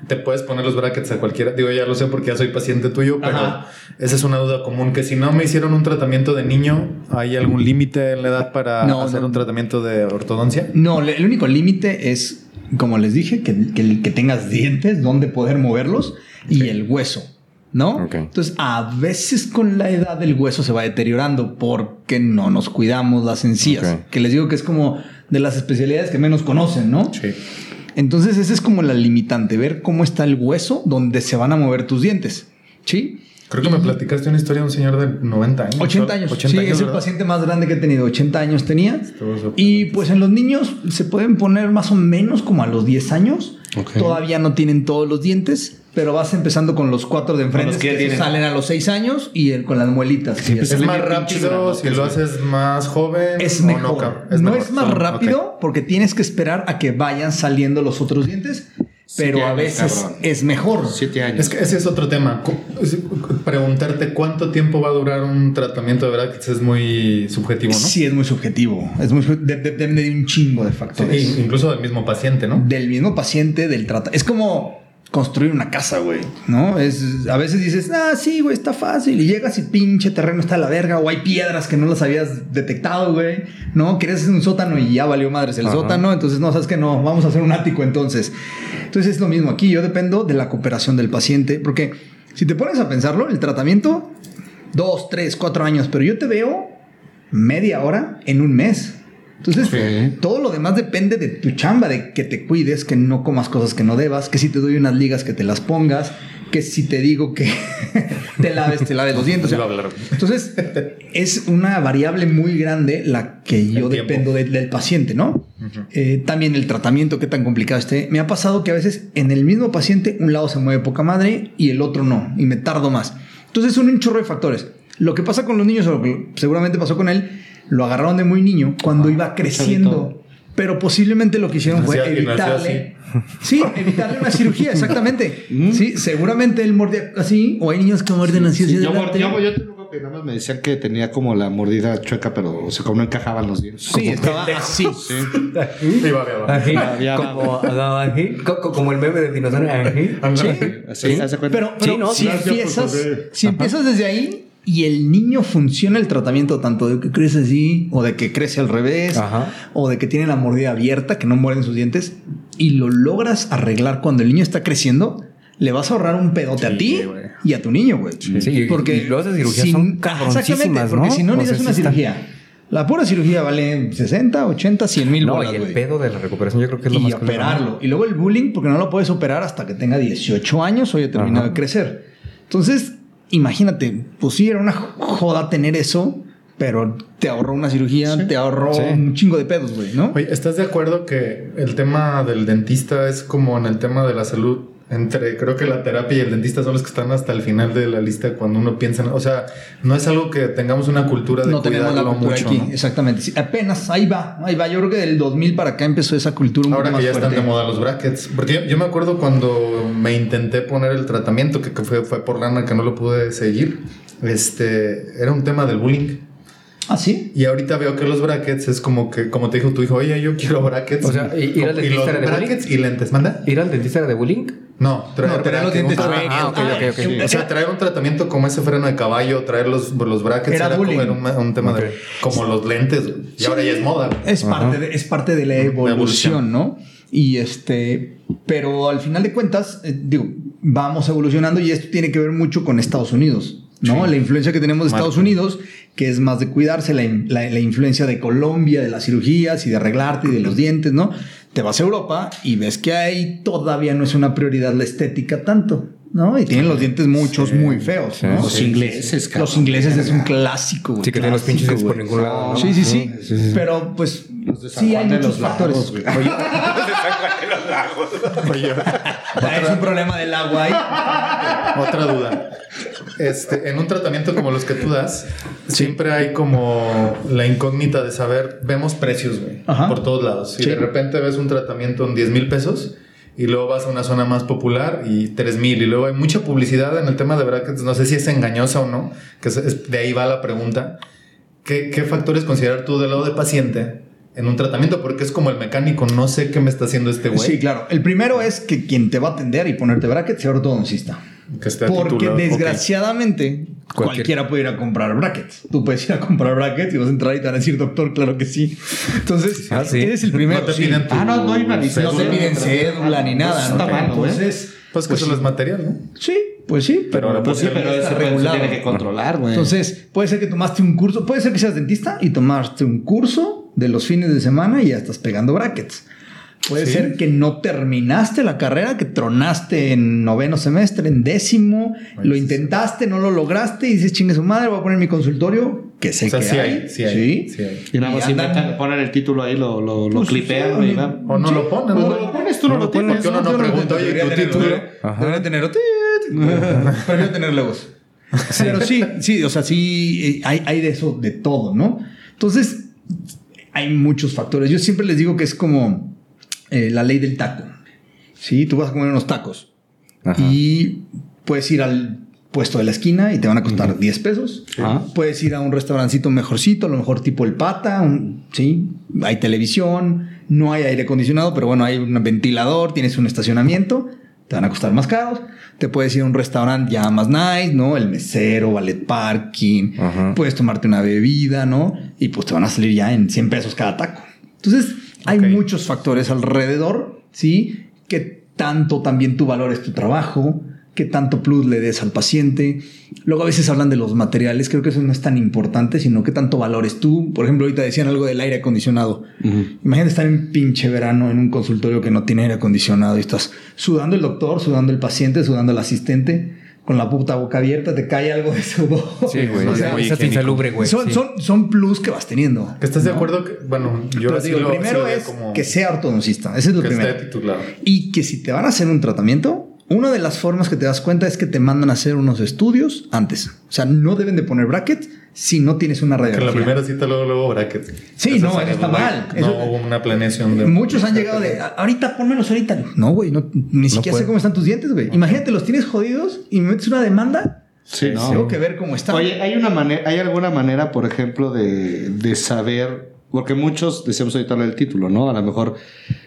Te puedes poner los brackets a cualquiera. Digo, ya lo sé porque ya soy paciente tuyo, pero Ajá. esa es una duda común. Que si no me hicieron un tratamiento de niño, ¿hay algún límite en la edad para No, hacer no. un tratamiento de ortodoncia? No, el único límite es, como les dije, que, que, que tengas dientes donde poder moverlos y el hueso. ¿No? Ok. Entonces, a veces con la edad el hueso se va deteriorando porque no nos cuidamos las encías. Que les digo que es como de las especialidades que menos conocen, ¿no? Sí. Entonces, esa es como la limitante, ver cómo está el hueso donde se van a mover tus dientes. ¿Sí? Creo que me platicaste una historia de un señor de 90 años. 80 años. 80 sí, años, es el ¿verdad? paciente más grande que he tenido. 80 años tenía. Y pues en los niños se pueden poner más o menos como a los 10 años. Ok. Todavía no tienen todos los dientes, pero vas empezando con los cuatro de enfrente los que que, salen a los 6 años y el, con las muelitas. que ya ¿Es más rápido si lo haces más joven? Es o mejor. No, No, mejor. es más Son- rápido ok. porque tienes que esperar a que vayan saliendo los otros dientes. Pero a veces cabrón. es mejor. Siete años. Es que ese es otro tema. Preguntarte cuánto tiempo va a durar un tratamiento de brackets es muy subjetivo, ¿no? Sí, es muy subjetivo. Es muy sub- de- de- depende de un chingo de factores. Sí, incluso del mismo paciente, ¿no? Del mismo paciente, del trata. Es como construir una casa, güey. ¿No? Es, a veces dices, ah, sí, güey, está fácil. Y llegas y pinche terreno está a la verga. O hay piedras que no las habías detectado, güey. No, querías hacer un sótano y ya valió madres el Ajá. sótano. Entonces, no, sabes que no, vamos a hacer un ático entonces. Entonces es lo mismo aquí. Yo dependo de la cooperación del paciente. Porque si te pones a pensarlo, el tratamiento, dos, tres, cuatro años. Pero yo te veo media hora en un mes. Entonces, todo lo demás depende de tu chamba, de que te cuides, que no comas cosas que no debas, que si te doy unas ligas que te las pongas, que si te digo que te laves, te laves los dientes. o sea, entonces, es una variable muy grande la que yo dependo de- del paciente, ¿no? Eh, también el tratamiento, qué tan complicado esté. Me ha pasado que a veces en el mismo paciente un lado se mueve poca madre y el otro no, y me tardo más. Entonces, son un chorro de factores. Lo que pasa con los niños, o lo que seguramente pasó con él, lo agarraron de muy niño cuando iba creciendo. Pero posiblemente lo que hicieron fue Nació- y nació evitarle. Sí, evitarle una cirugía, exactamente. Sí, seguramente él mordía así, o hay niños que muerden así hacia yo, adelante. yo, yo te digo que nada más me decían que tenía como la mordida chueca, pero o sea, como no encajaban los dientes. Sí, estaba así. Iba a hablar. Ají, Ya, como, como el meme del dinosaurio. Sí, Así. Pero, pero Sí, ¿no? si, empiezas, si empiezas desde ahí y el niño funciona el tratamiento tanto de que crece así o de que crece al revés Ajá. o de que tiene la mordida abierta, que no muerden sus dientes y lo logras arreglar cuando el niño está creciendo, le vas a ahorrar un pedote a Sí, ti y a tu niño, güey. Sí, y- y luego esas cirugías son cabroncísimas, Exactamente, porque ¿no? si no necesitas una sí cirugía. La pura cirugía vale 60, 80, 100 mil No, bolas, y el pedo de la recuperación yo creo que es lo y más operarlo. Y luego el bullying, porque no lo puedes operar hasta que tenga 18 años o haya terminado Ajá. de crecer. Entonces, imagínate, pues sí, era una joda tener eso, pero te ahorró una cirugía, te ahorró Sí. un chingo de pedos, güey, ¿no? Oye, ¿estás de acuerdo que el tema del dentista es como en el tema de la salud? Entre, creo que la terapia y el dentista son los que están hasta el final de la lista cuando uno piensa, en- o sea, no es algo que tengamos una cultura de no tenemos la cuidarlo cultura mucho, aquí, ¿no? exactamente. Sí, apenas, ahí va, ahí va. Yo creo que del 2000 para acá empezó esa cultura un Ahora poco que más ya están de moda los brackets. Porque yo, yo me acuerdo cuando me intenté poner el tratamiento, que, que fue, fue por lana que no lo pude seguir. Este, era un tema del bullying. ¿Ah, sí? Y ahorita veo que los brackets es como que, como te dijo tu hijo, oye, yo quiero brackets. O sea, ¿y- ir al y dentista los era de brackets y lentes, ¿manda? ¿Ir al dentista era de bullying? No, traer, No, traer los brackets, dientes. Ah. O sea, traer un tratamiento como ese freno de caballo, traer los, los brackets Era era, como bullying. era un, un tema de como los lentes. Y ahora ya es moda. Es parte, de, es parte de la evolución, evolución. ¿no? Y este, pero al final de cuentas, eh, digo, vamos evolucionando y esto tiene que ver mucho con Estados Unidos, ¿no? Sí. La influencia que tenemos de Estados. Unidos, que es más de cuidarse, la, la- la influencia de Colombia, de las cirugías y de arreglarte y de los dientes, ¿no? Te vas a Europa y ves que ahí todavía no es una prioridad la estética tanto. ¿No? Y tienen los dientes muchos muy feos, ¿no? Los ingleses, cabrón. Los ingleses es un clásico. güey, Sí, que tienen los pinches dientes por ningún lado. ¿no? Sí, sí, sí, Sí, sí, sí. Pero pues Los de San sí Juan hay de muchos los factores. Lagos, güey. Oye, es un problema del agua ahí. Otra duda. Este, en un tratamiento como los que tú das, siempre hay como la incógnita de saber, vemos precios, güey, Ajá. por todos lados. Y Sí. de repente ves un tratamiento en 10 mil pesos y luego vas a una zona más popular y 3 mil. Y luego hay mucha publicidad en el tema de brackets. No sé si es engañosa o no, que es- de ahí va la pregunta. ¿Qué, qué factores considerar tú del lado de paciente en un tratamiento? Porque es como el mecánico, no sé qué me está haciendo este güey. Sí, claro. El primero es que quien te va a atender y ponerte brackets sea ortodoncista. Que esté Porque titulado. Desgraciadamente Cualquier- cualquiera puede ir a comprar brackets. Tú puedes ir a comprar brackets y vas a entrar y te van a decir, doctor, claro que sí. Entonces, Ah, sí. eres el primero. No te sí. piden tu Ah, no, no hay una No te piden cédula ni nada. Está ¿no? mal, ¿no, güey? Entonces, Pues que eso es material, ¿no? sí, pues sí. Pero, ahora, pues pues, sí, sí, pero Pero está eso se regulado. tiene que controlar, güey. Entonces, puede ser que tomaste un curso, puede ser que seas dentista y tomaste un curso de los fines de semana y ya estás pegando brackets. Puede Sí. ser que no terminaste la carrera, que tronaste en noveno semestre, en décimo, lo intentaste, no lo lograste y dices, chingue su madre, voy a poner mi consultorio, que sé O sea, que sí hay. hay, sí hay, sí hay. y nada más inventan, ponen el título ahí, lo, lo, lo Pues, clipean, sí, o no- no Sí. lo ponen, No güey. lo pones, tú no lo tienes. Porque uno no Yo pregunta, oye, tu tener- título. Debería tener. Prefiero tener logos. Pero sí, sí, o sea, sí, eh, hay, hay de eso, de todo, ¿no? Entonces, hay muchos factores. Yo siempre les digo que es como eh, la ley del taco. Sí, tú vas a comer unos tacos Ajá. y puedes ir al puesto de la esquina y te van a costar 10 pesos. Ajá. Puedes ir a un restaurancito mejorcito, a lo mejor tipo el pata, un- sí, hay televisión, no hay aire acondicionado, pero bueno, hay un ventilador, tienes un estacionamiento, te van a costar más caros. Te puedes ir a un restaurante ya más nice, ¿no? El mesero, ballet parking, Ajá. puedes tomarte una bebida, ¿no? Y pues te van a salir ya en 100 pesos cada taco. Entonces, hay muchos factores alrededor, ¿sí? Que tanto también tú valores tu trabajo, que tanto plus le des al paciente. Luego a veces hablan de los materiales, creo que eso no es tan importante, sino que tanto valores tú. Por ejemplo, ahorita decían algo del aire acondicionado. Imagínate estar en pinche verano en un consultorio que no tiene aire acondicionado y estás sudando el doctor, sudando el paciente, sudando el asistente, con la puta boca abierta, te cae algo de sudor. Sí, güey. O sea, insalubre, güey. son, sí. son, son plus que vas teniendo. ¿Que ¿Estás de acuerdo? Que, bueno, yo Pero así digo, lo- lo primero lo es como que sea ortodoncista. Ese es lo que primero. esté titulado. Y que si te van a hacer un tratamiento, una de las formas que te das cuenta es que te mandan a hacer unos estudios antes. O sea, no deben de poner bracket si no tienes una radiografía. la primera cita luego, luego bracket. Sí, no, eso está no- mal. No Eso- hubo una planeación de... Muchos han llegado de, "A- ahorita pónmelos ahorita. No, güey, no, ni siquiera sé cómo están tus dientes, güey. Imagínate, los tienes jodidos y me metes una demanda. Sí, no. Tengo que ver cómo están. Oye, ¿hay, una manera, ¿hay alguna manera, por ejemplo, de, de saber? Porque muchos decíamos ahorita del título, ¿no? A lo mejor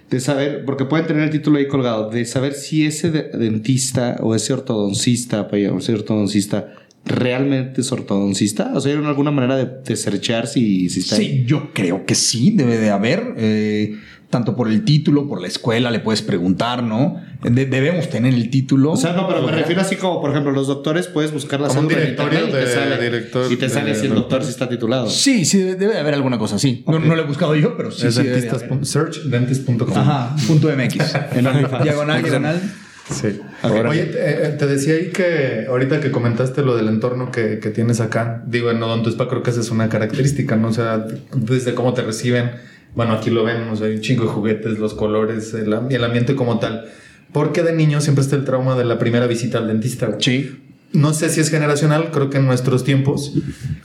de saber, porque pueden tener el título ahí colgado, de saber si ese de- dentista o ese ortodoncista, o ese ortodoncista realmente es ortodoncista. O sea, ¿hay alguna manera de, de searchar si, si está ahí? Sí, yo creo que sí, debe de haber. eh, tanto por el título, por la escuela, le puedes preguntar, ¿no? De- debemos tener el título. O sea, no, pero me refiero así como, por ejemplo, los doctores puedes buscar la cédula internet y te de sale, director y te sale de si el doctor sí está titulado. Sí, sí, debe- de haber alguna cosa así. No, no lo he buscado yo, pero sí. es sí de dentistas. haber. Searchdentist.com. Ajá, punto MX. diagonal, diagonal. Sí. Oye, te, eh, te decía ahí que ahorita que comentaste lo del entorno que, que tienes acá, digo, en Odonto creo que esa es una característica, ¿no? O sea, desde cómo te reciben, bueno, aquí lo sea, hay un chingo de juguetes, los colores, el, el ambiente como tal. Porque de niño siempre está el trauma de la primera visita al dentista. Sí. No sé si es generacional, creo que en nuestros tiempos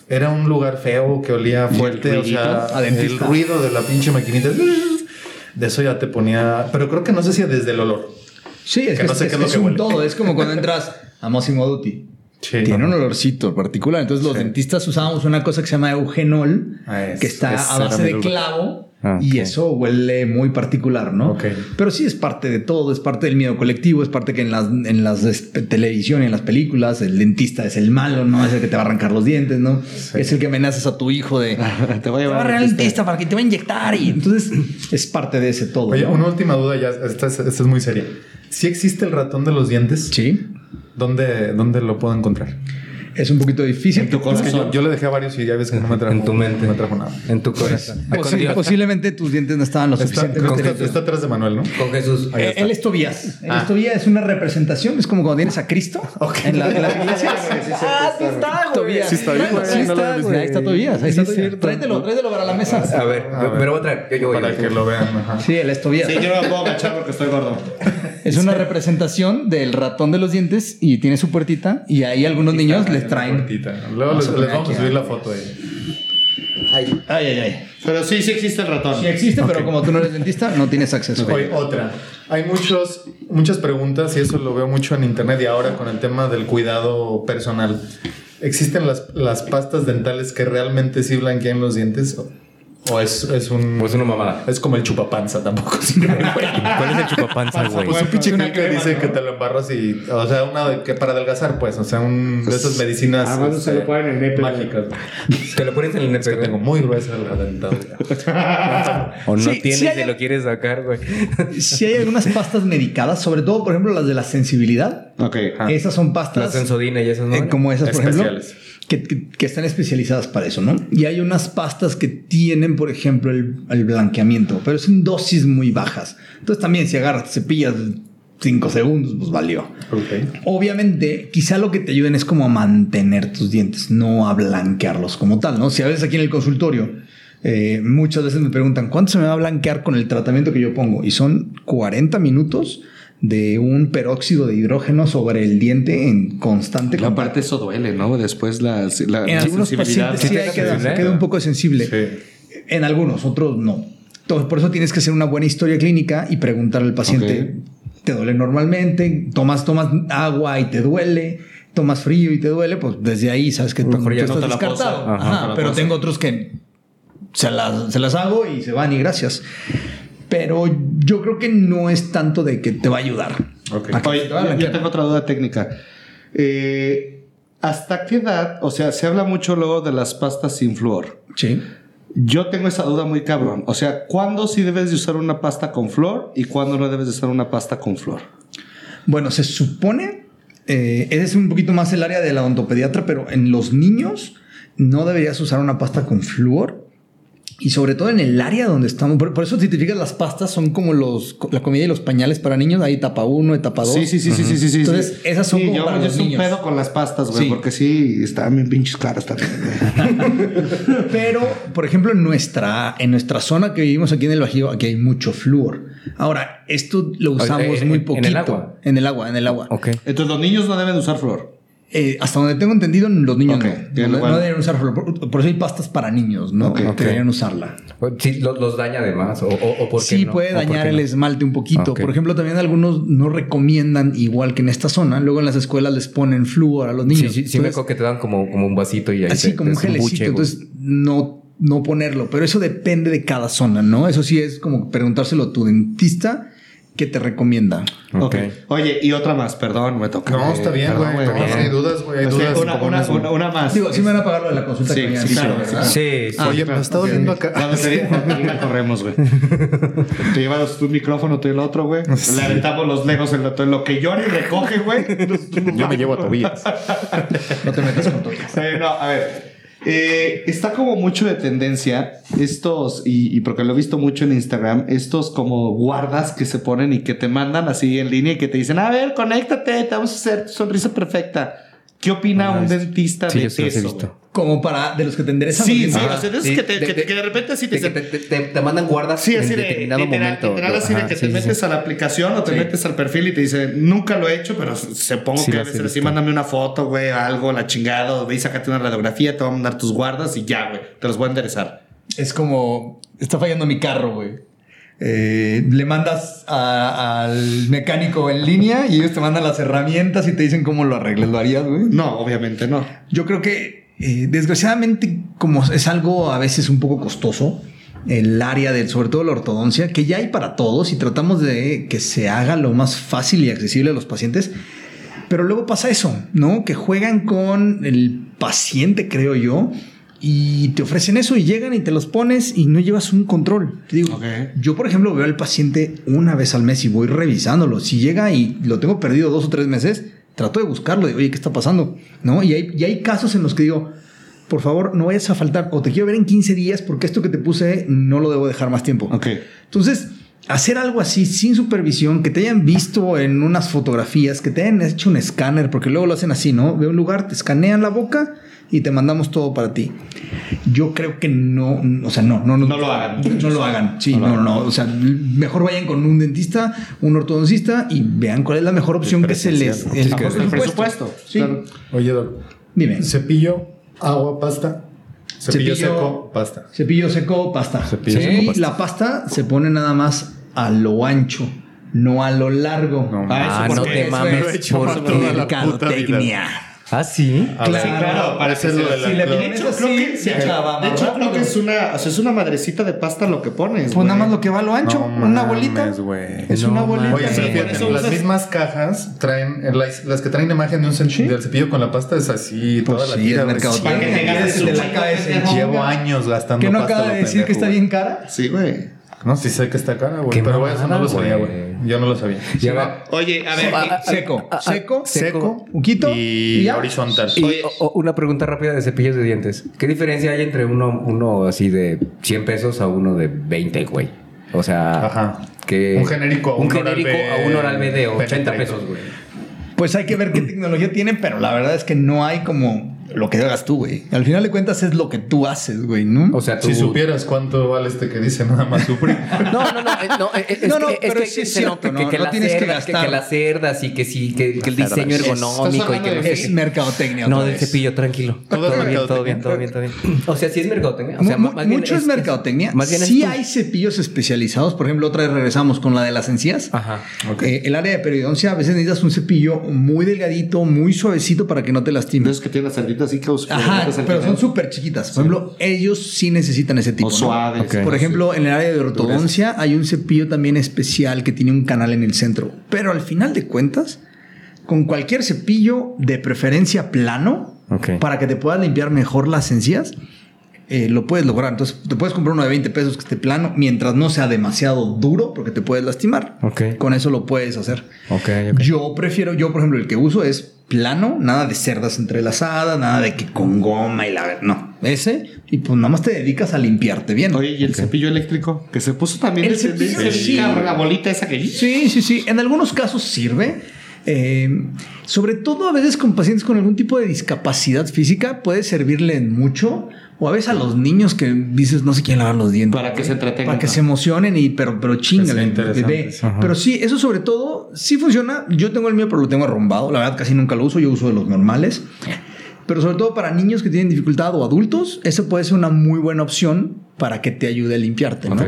era un lugar feo que olía fuerte, o sea, a el ruido de la pinche maquinita, de eso ya te ponía, pero creo que no sé si desde el olor. Sí, es Que que, no sé es, qué es lo es que un todo. Es como cuando entras a Massimo Dutti. Sí, Tiene no. un olorcito particular. Entonces los Sí. dentistas usábamos una cosa que se llama eugenol, Ah, que está a base de clavo. Ah, Y eso huele muy particular, ¿no? Ok. Pero sí es parte de todo, es parte del miedo colectivo, es parte que en las, en las este, televisión y en las películas el dentista es el malo, ¿no? Es el que te va a arrancar los dientes, ¿no? Es el que amenazas a tu hijo de te voy a te va a llevar al dentista para que te va a inyectar y entonces es parte de ese todo. Oye, ¿no? una última duda ya, esta es, esta es muy seria. Si existe el ratón de los dientes, Sí, ¿dónde, ¿dónde lo puedo encontrar? Es un poquito difícil. En tu Es que corazón. yo, yo le dejé a varios y ya ves que no me trajo, En tu mente. no me trajo nada. En tu corazón. Ah, posiblemente tus dientes no estaban lo Está, suficientemente está- está atrás de Manuel, ¿no? Con Jesús. Ahí Eh, está. Él es Tobías. Ah. es Tobías es una representación. Es como cuando tienes a Cristo en, la, en las iglesias. ah, sí está, güey. Tobías. Sí está bien, sí lo está, güey. Ahí está Tobías. Ahí está Tobías. Tráetelo, tráetelo para la mesa. A ver, A ver. me lo voy a traer. Yo, yo voy. Para que lo vean. ajá. Sí, él es Tobías. Sí, yo no me puedo agachar porque estoy gordo. Es una representación del ratón de los dientes y tiene su puertita. Y ahí algunos niños les traen. Cortita. Luego les, les vamos a subir ah. la foto ahí. Ay, ay, ay. Pero sí, sí existe el ratón. Sí existe, pero como tú no eres dentista, no tienes acceso. Oye, otra. Hay muchos, muchas preguntas y eso lo veo mucho en internet y ahora con el tema del cuidado personal. ¿Existen las, las pastas dentales que realmente sí blanquean los dientes? ¿O- ¿O es, es un... Pues una mamada. Es como el chupapanza, tampoco. ¿Cuál es el chupapanza, güey? Pues un pinche gel que dice que te lo embarras y... O sea, una que para adelgazar, pues. O sea, un, de esas medicinas Ah, bueno, se este, lo ponen en el nepe. mágicas. Te lo pones en el Es que nepe. tengo muy gruesa la dentadura. O no Sí, tienes sí y hay- te lo quieres sacar, güey. Si hay algunas pastas medicadas, sobre todo, por ejemplo, las de la sensibilidad. Ok. Ah. Esas son La pastas. sensodina y esas no. Eh, como esas, por ejemplo, Especiales. Que, que- que están especializadas para eso, ¿no? Y hay unas pastas que tienen, por ejemplo, el, el blanqueamiento, pero son dosis muy bajas. Entonces también si agarras, cepillas 5 segundos, pues valió. Obviamente, quizá lo que te ayuden es como a mantener tus dientes, no a blanquearlos como tal, ¿no? Si a veces aquí en el consultorio, eh, muchas veces me preguntan, ¿cuánto se me va a blanquear con el tratamiento que yo pongo? Y son 40 minutos de un peróxido de hidrógeno sobre el diente en constante La contacto. parte eso duele, ¿no? Después la, la En algunos sensibilidad. pacientes sí, hay da queda, sensibilidad. queda un poco sensible. Sí. En algunos, otros no. Entonces, por eso tienes que hacer una buena historia clínica y preguntar al paciente te duele normalmente, tomas, tomas agua y te duele, tomas frío y te duele, pues desde ahí sabes que Mejor tú ya no estás te la descartado. posa. Ajá, Ajá, te la pero posa. tengo otros que se las, se las hago y se van y gracias. Pero yo creo que no es tanto de que te va a ayudar. Ok. A que Oye, te va a yo, tengo otra duda técnica. Eh, ¿Hasta qué edad? O sea, se habla mucho luego de las pastas sin flúor. Sí. Yo tengo esa duda muy cabrón. O sea, ¿cuándo sí debes de usar una pasta con flor y cuándo no debes de usar una pasta con flor? Bueno, se supone, eh, ese es un poquito más el área de la odontopediatra, pero en los niños no deberías usar una pasta con flúor. Y sobre todo en el área donde estamos. Por, por eso, si te fijas, las pastas son como los, la comida y los pañales para niños. Hay etapa 1, etapa 2. Sí, sí, sí, sí, sí, sí, sí. Entonces, esas son Sí, como yo, para yo los soy un niños. pedo con las pastas, güey, Sí. porque sí, están bien pinches caras también. Pero, por ejemplo, en nuestra, en nuestra zona que vivimos aquí en el Bajío, aquí hay mucho flúor. Ahora, esto lo usamos Eh, muy en poquito. el agua. En el agua, en el agua. Ok. Entonces, los niños no deben de usar flor. Eh, hasta donde tengo entendido, los niños no. No, bueno. no deben usar flúor. Por, por eso hay pastas para niños, ¿no? Ok, que ok. deberían usarla. Sí, lo- los daña además. O, o, o por qué Sí, no? puede ¿O por dañar el no? esmalte un poquito. Por ejemplo, también algunos no recomiendan, igual que en esta zona, luego en las escuelas les ponen flúor a los Sí, niños. sí, sí me Entonces, acuerdo que te dan como, como un vasito y ahí así te- como un te- es gelecito. buche, entonces, no, no ponerlo. Pero eso depende de cada zona, ¿no? Eso sí es como preguntárselo a tu dentista qué te recomienda. Ok. Ok. Oye, y otra más, perdón, me toca. No, está bien, güey. hay dudas, güey. Hay que dudas. una, una, una, una más. Digo, sí me van a pagar lo de la consulta Sí, que sí, claro, ¿verdad? Sí, sí. Oye, me está doliendo acá. La corremos, güey. Te llevas tu micrófono, tú y el otro, güey. Le aventamos los legos en lo, que llora y recoge, güey. Yo me llevo a Tobías. No te metas con todo. Eh, no, a ver. Eh, está como mucho de tendencia estos, y, y porque lo he visto mucho en Instagram, estos como guardas que se ponen y que te mandan así en línea y que te dicen, a ver, conéctate, te vamos a hacer tu sonrisa perfecta. ¿Qué opina un dentista Sí, de eso? visto. Como para de los que te enderezan. Sí, sí, o sea, de esos que, te- de- que- de- que de repente así te te, te- mandan guardas Sí, así en de, determinado literal, momento. literal así de que sí, te metes sí. a la aplicación o te metes al perfil y te dice, nunca lo he hecho, pero se pongo Sí, que debe ser así, mándame una foto, güey, algo, la chingada, o ve y sácate una radiografía, te voy a mandar tus guardas y ya, güey, te los voy a enderezar. Es como, está fallando mi carro, güey. Eh, le mandas a- al mecánico en línea y ellos te mandan las herramientas y te dicen cómo lo arregles. ¿Lo harías, güey? No, obviamente no. Yo creo que, eh, desgraciadamente, como es algo a veces un poco costoso, el área del, sobre todo la ortodoncia, que ya hay para todos y tratamos de que se haga lo más fácil y accesible a los pacientes. Pero luego pasa eso, ¿no? Que juegan con el paciente, creo yo, y te ofrecen eso y llegan y te los pones y no llevas un control. Te digo, yo, por ejemplo, veo al paciente una vez al mes y voy revisándolo. Si llega y lo tengo perdido dos o tres meses, trato de buscarlo. Digo, oye, ¿qué está pasando? ¿No? Y hay, y hay casos en los que digo, por favor, no vayas a faltar o te quiero ver en 15 días porque esto que te puse no lo debo dejar más tiempo. Ok. Entonces, hacer algo así sin supervisión, que te hayan visto en unas fotografías, que te hayan hecho un escáner, porque luego lo hacen así, ¿no? Ve un lugar, te escanean la boca y te mandamos todo para ti. Yo creo que no, o sea, no, no, No lo hagan. No lo hagan, sí, No no, no, O sea, mejor vayan con un dentista, un ortodoncista y vean cuál es la mejor opción que se les. El, mejor el presupuesto. Sí. claro. Oye, Doc. Dime. Cepillo, agua, pasta. Cepillo, Cepillo- seco, pasta. Cepillo seco, pasta. Cepillo Sí, seco, pasta. la pasta se pone nada más a lo ancho, no a lo largo. No, Ah, eso no te mames. he hecho por- Mercadotecnia. Ah, sí. A Claro, ver, claro, para ese que es lo se- de la si le pones- De hecho, así, creo que, se acaba de hecho, creo que es una, o sea, es una madrecita de pasta lo que pones. Pues nada más lo que va a lo ancho, No una mames, bolita. Es No una bolita. Oye, pero fíjate, las mismas cajas traen, las, las que traen imagen de un cepillo, Sí. del cepillo con la pasta es así, Pues toda la sí, mercadotecnia. Para que te ganes la de ese pendejo. Llevo años gastando ¿Que no pasta. acaba de decir que está bien cara? Sí, güey. No, sí sé que está cara, güey. Pero güey, eso no lo sabía, güey. Yo no lo sabía. Y ahora- Oye, a ver. Ah, ah, Seco, seco, Seco, poquito y ya. horizontal. Y Oye. o- o una pregunta rápida de cepillos de dientes. ¿Qué diferencia hay entre uno, uno así de 100 pesos a uno de 20, güey? O sea, Ajá. que Un genérico a un un Oral genérico B a un oral B de 80 penetrator. pesos, güey. Pues hay que ver qué tecnología tiene, pero la verdad es que no hay como lo que hagas tú, güey. Al final de cuentas es lo que tú haces, güey, ¿no? O sea, tú... Si supieras cuánto vale este que dice nada más sufrir. No, no, no, eh, no, eh, es, No, no, que, es pero que sí es se cierto, que, ¿no? que No las tienes que cerdas, que, gastar. que las cerdas y que sí, que, que el diseño ergonómico y que no sé es mercadotecnia. No, del cepillo, tranquilo. Todo es Todo bien, todo bien, todo bien, todo bien. O sea, sí es mercadotecnia. O sea, bien mucho es, mercadotecnia. Más bien es sí hay cepillos especializados. Por ejemplo, otra vez regresamos con la de las encías. Ajá. Eh, el área de periodoncia, a veces necesitas un cepillo muy delgadito, muy suavecito para que no te lastimes. esos que tienen las cerditas así que os- Ajá, pero son súper chiquitas. Por ejemplo, ellos sí necesitan ese tipo. O ¿no? suaves. Por ejemplo, en el área de ortodoncia hay un cepillo también especial que tiene un canal en el centro. Pero al final de cuentas, con cualquier cepillo de preferencia plano, para que te puedas limpiar mejor las encías, eh, lo puedes lograr. Entonces, te puedes comprar uno de 20 pesos que esté plano, mientras no sea demasiado duro, porque te puedes lastimar. Ok. Con eso lo puedes hacer. Yo prefiero, yo por ejemplo, el que uso es plano, nada de cerdas entrelazadas, nada de que con goma y la no, ese, y pues nada más te dedicas a limpiarte bien. Oye, ¿y el cepillo eléctrico? Que se puso también El de cepillo, sí. cabrón, la bolita esa que... Sí, sí, sí. En algunos casos sirve. Eh, sobre todo a veces con pacientes con algún tipo de discapacidad física puede servirle en mucho. O a veces a los niños que dices no se quieren lavar los dientes. Para que se entretengan, Para que se emocionen y pero, pero sí. Pero sí, eso sobre todo sí funciona. Yo tengo el mío, pero lo tengo arrumbado. La verdad casi nunca lo uso. Yo uso de los normales. Pero sobre todo para niños que tienen dificultad o adultos, eso puede ser una muy buena opción para que te ayude a limpiarte. ¿no?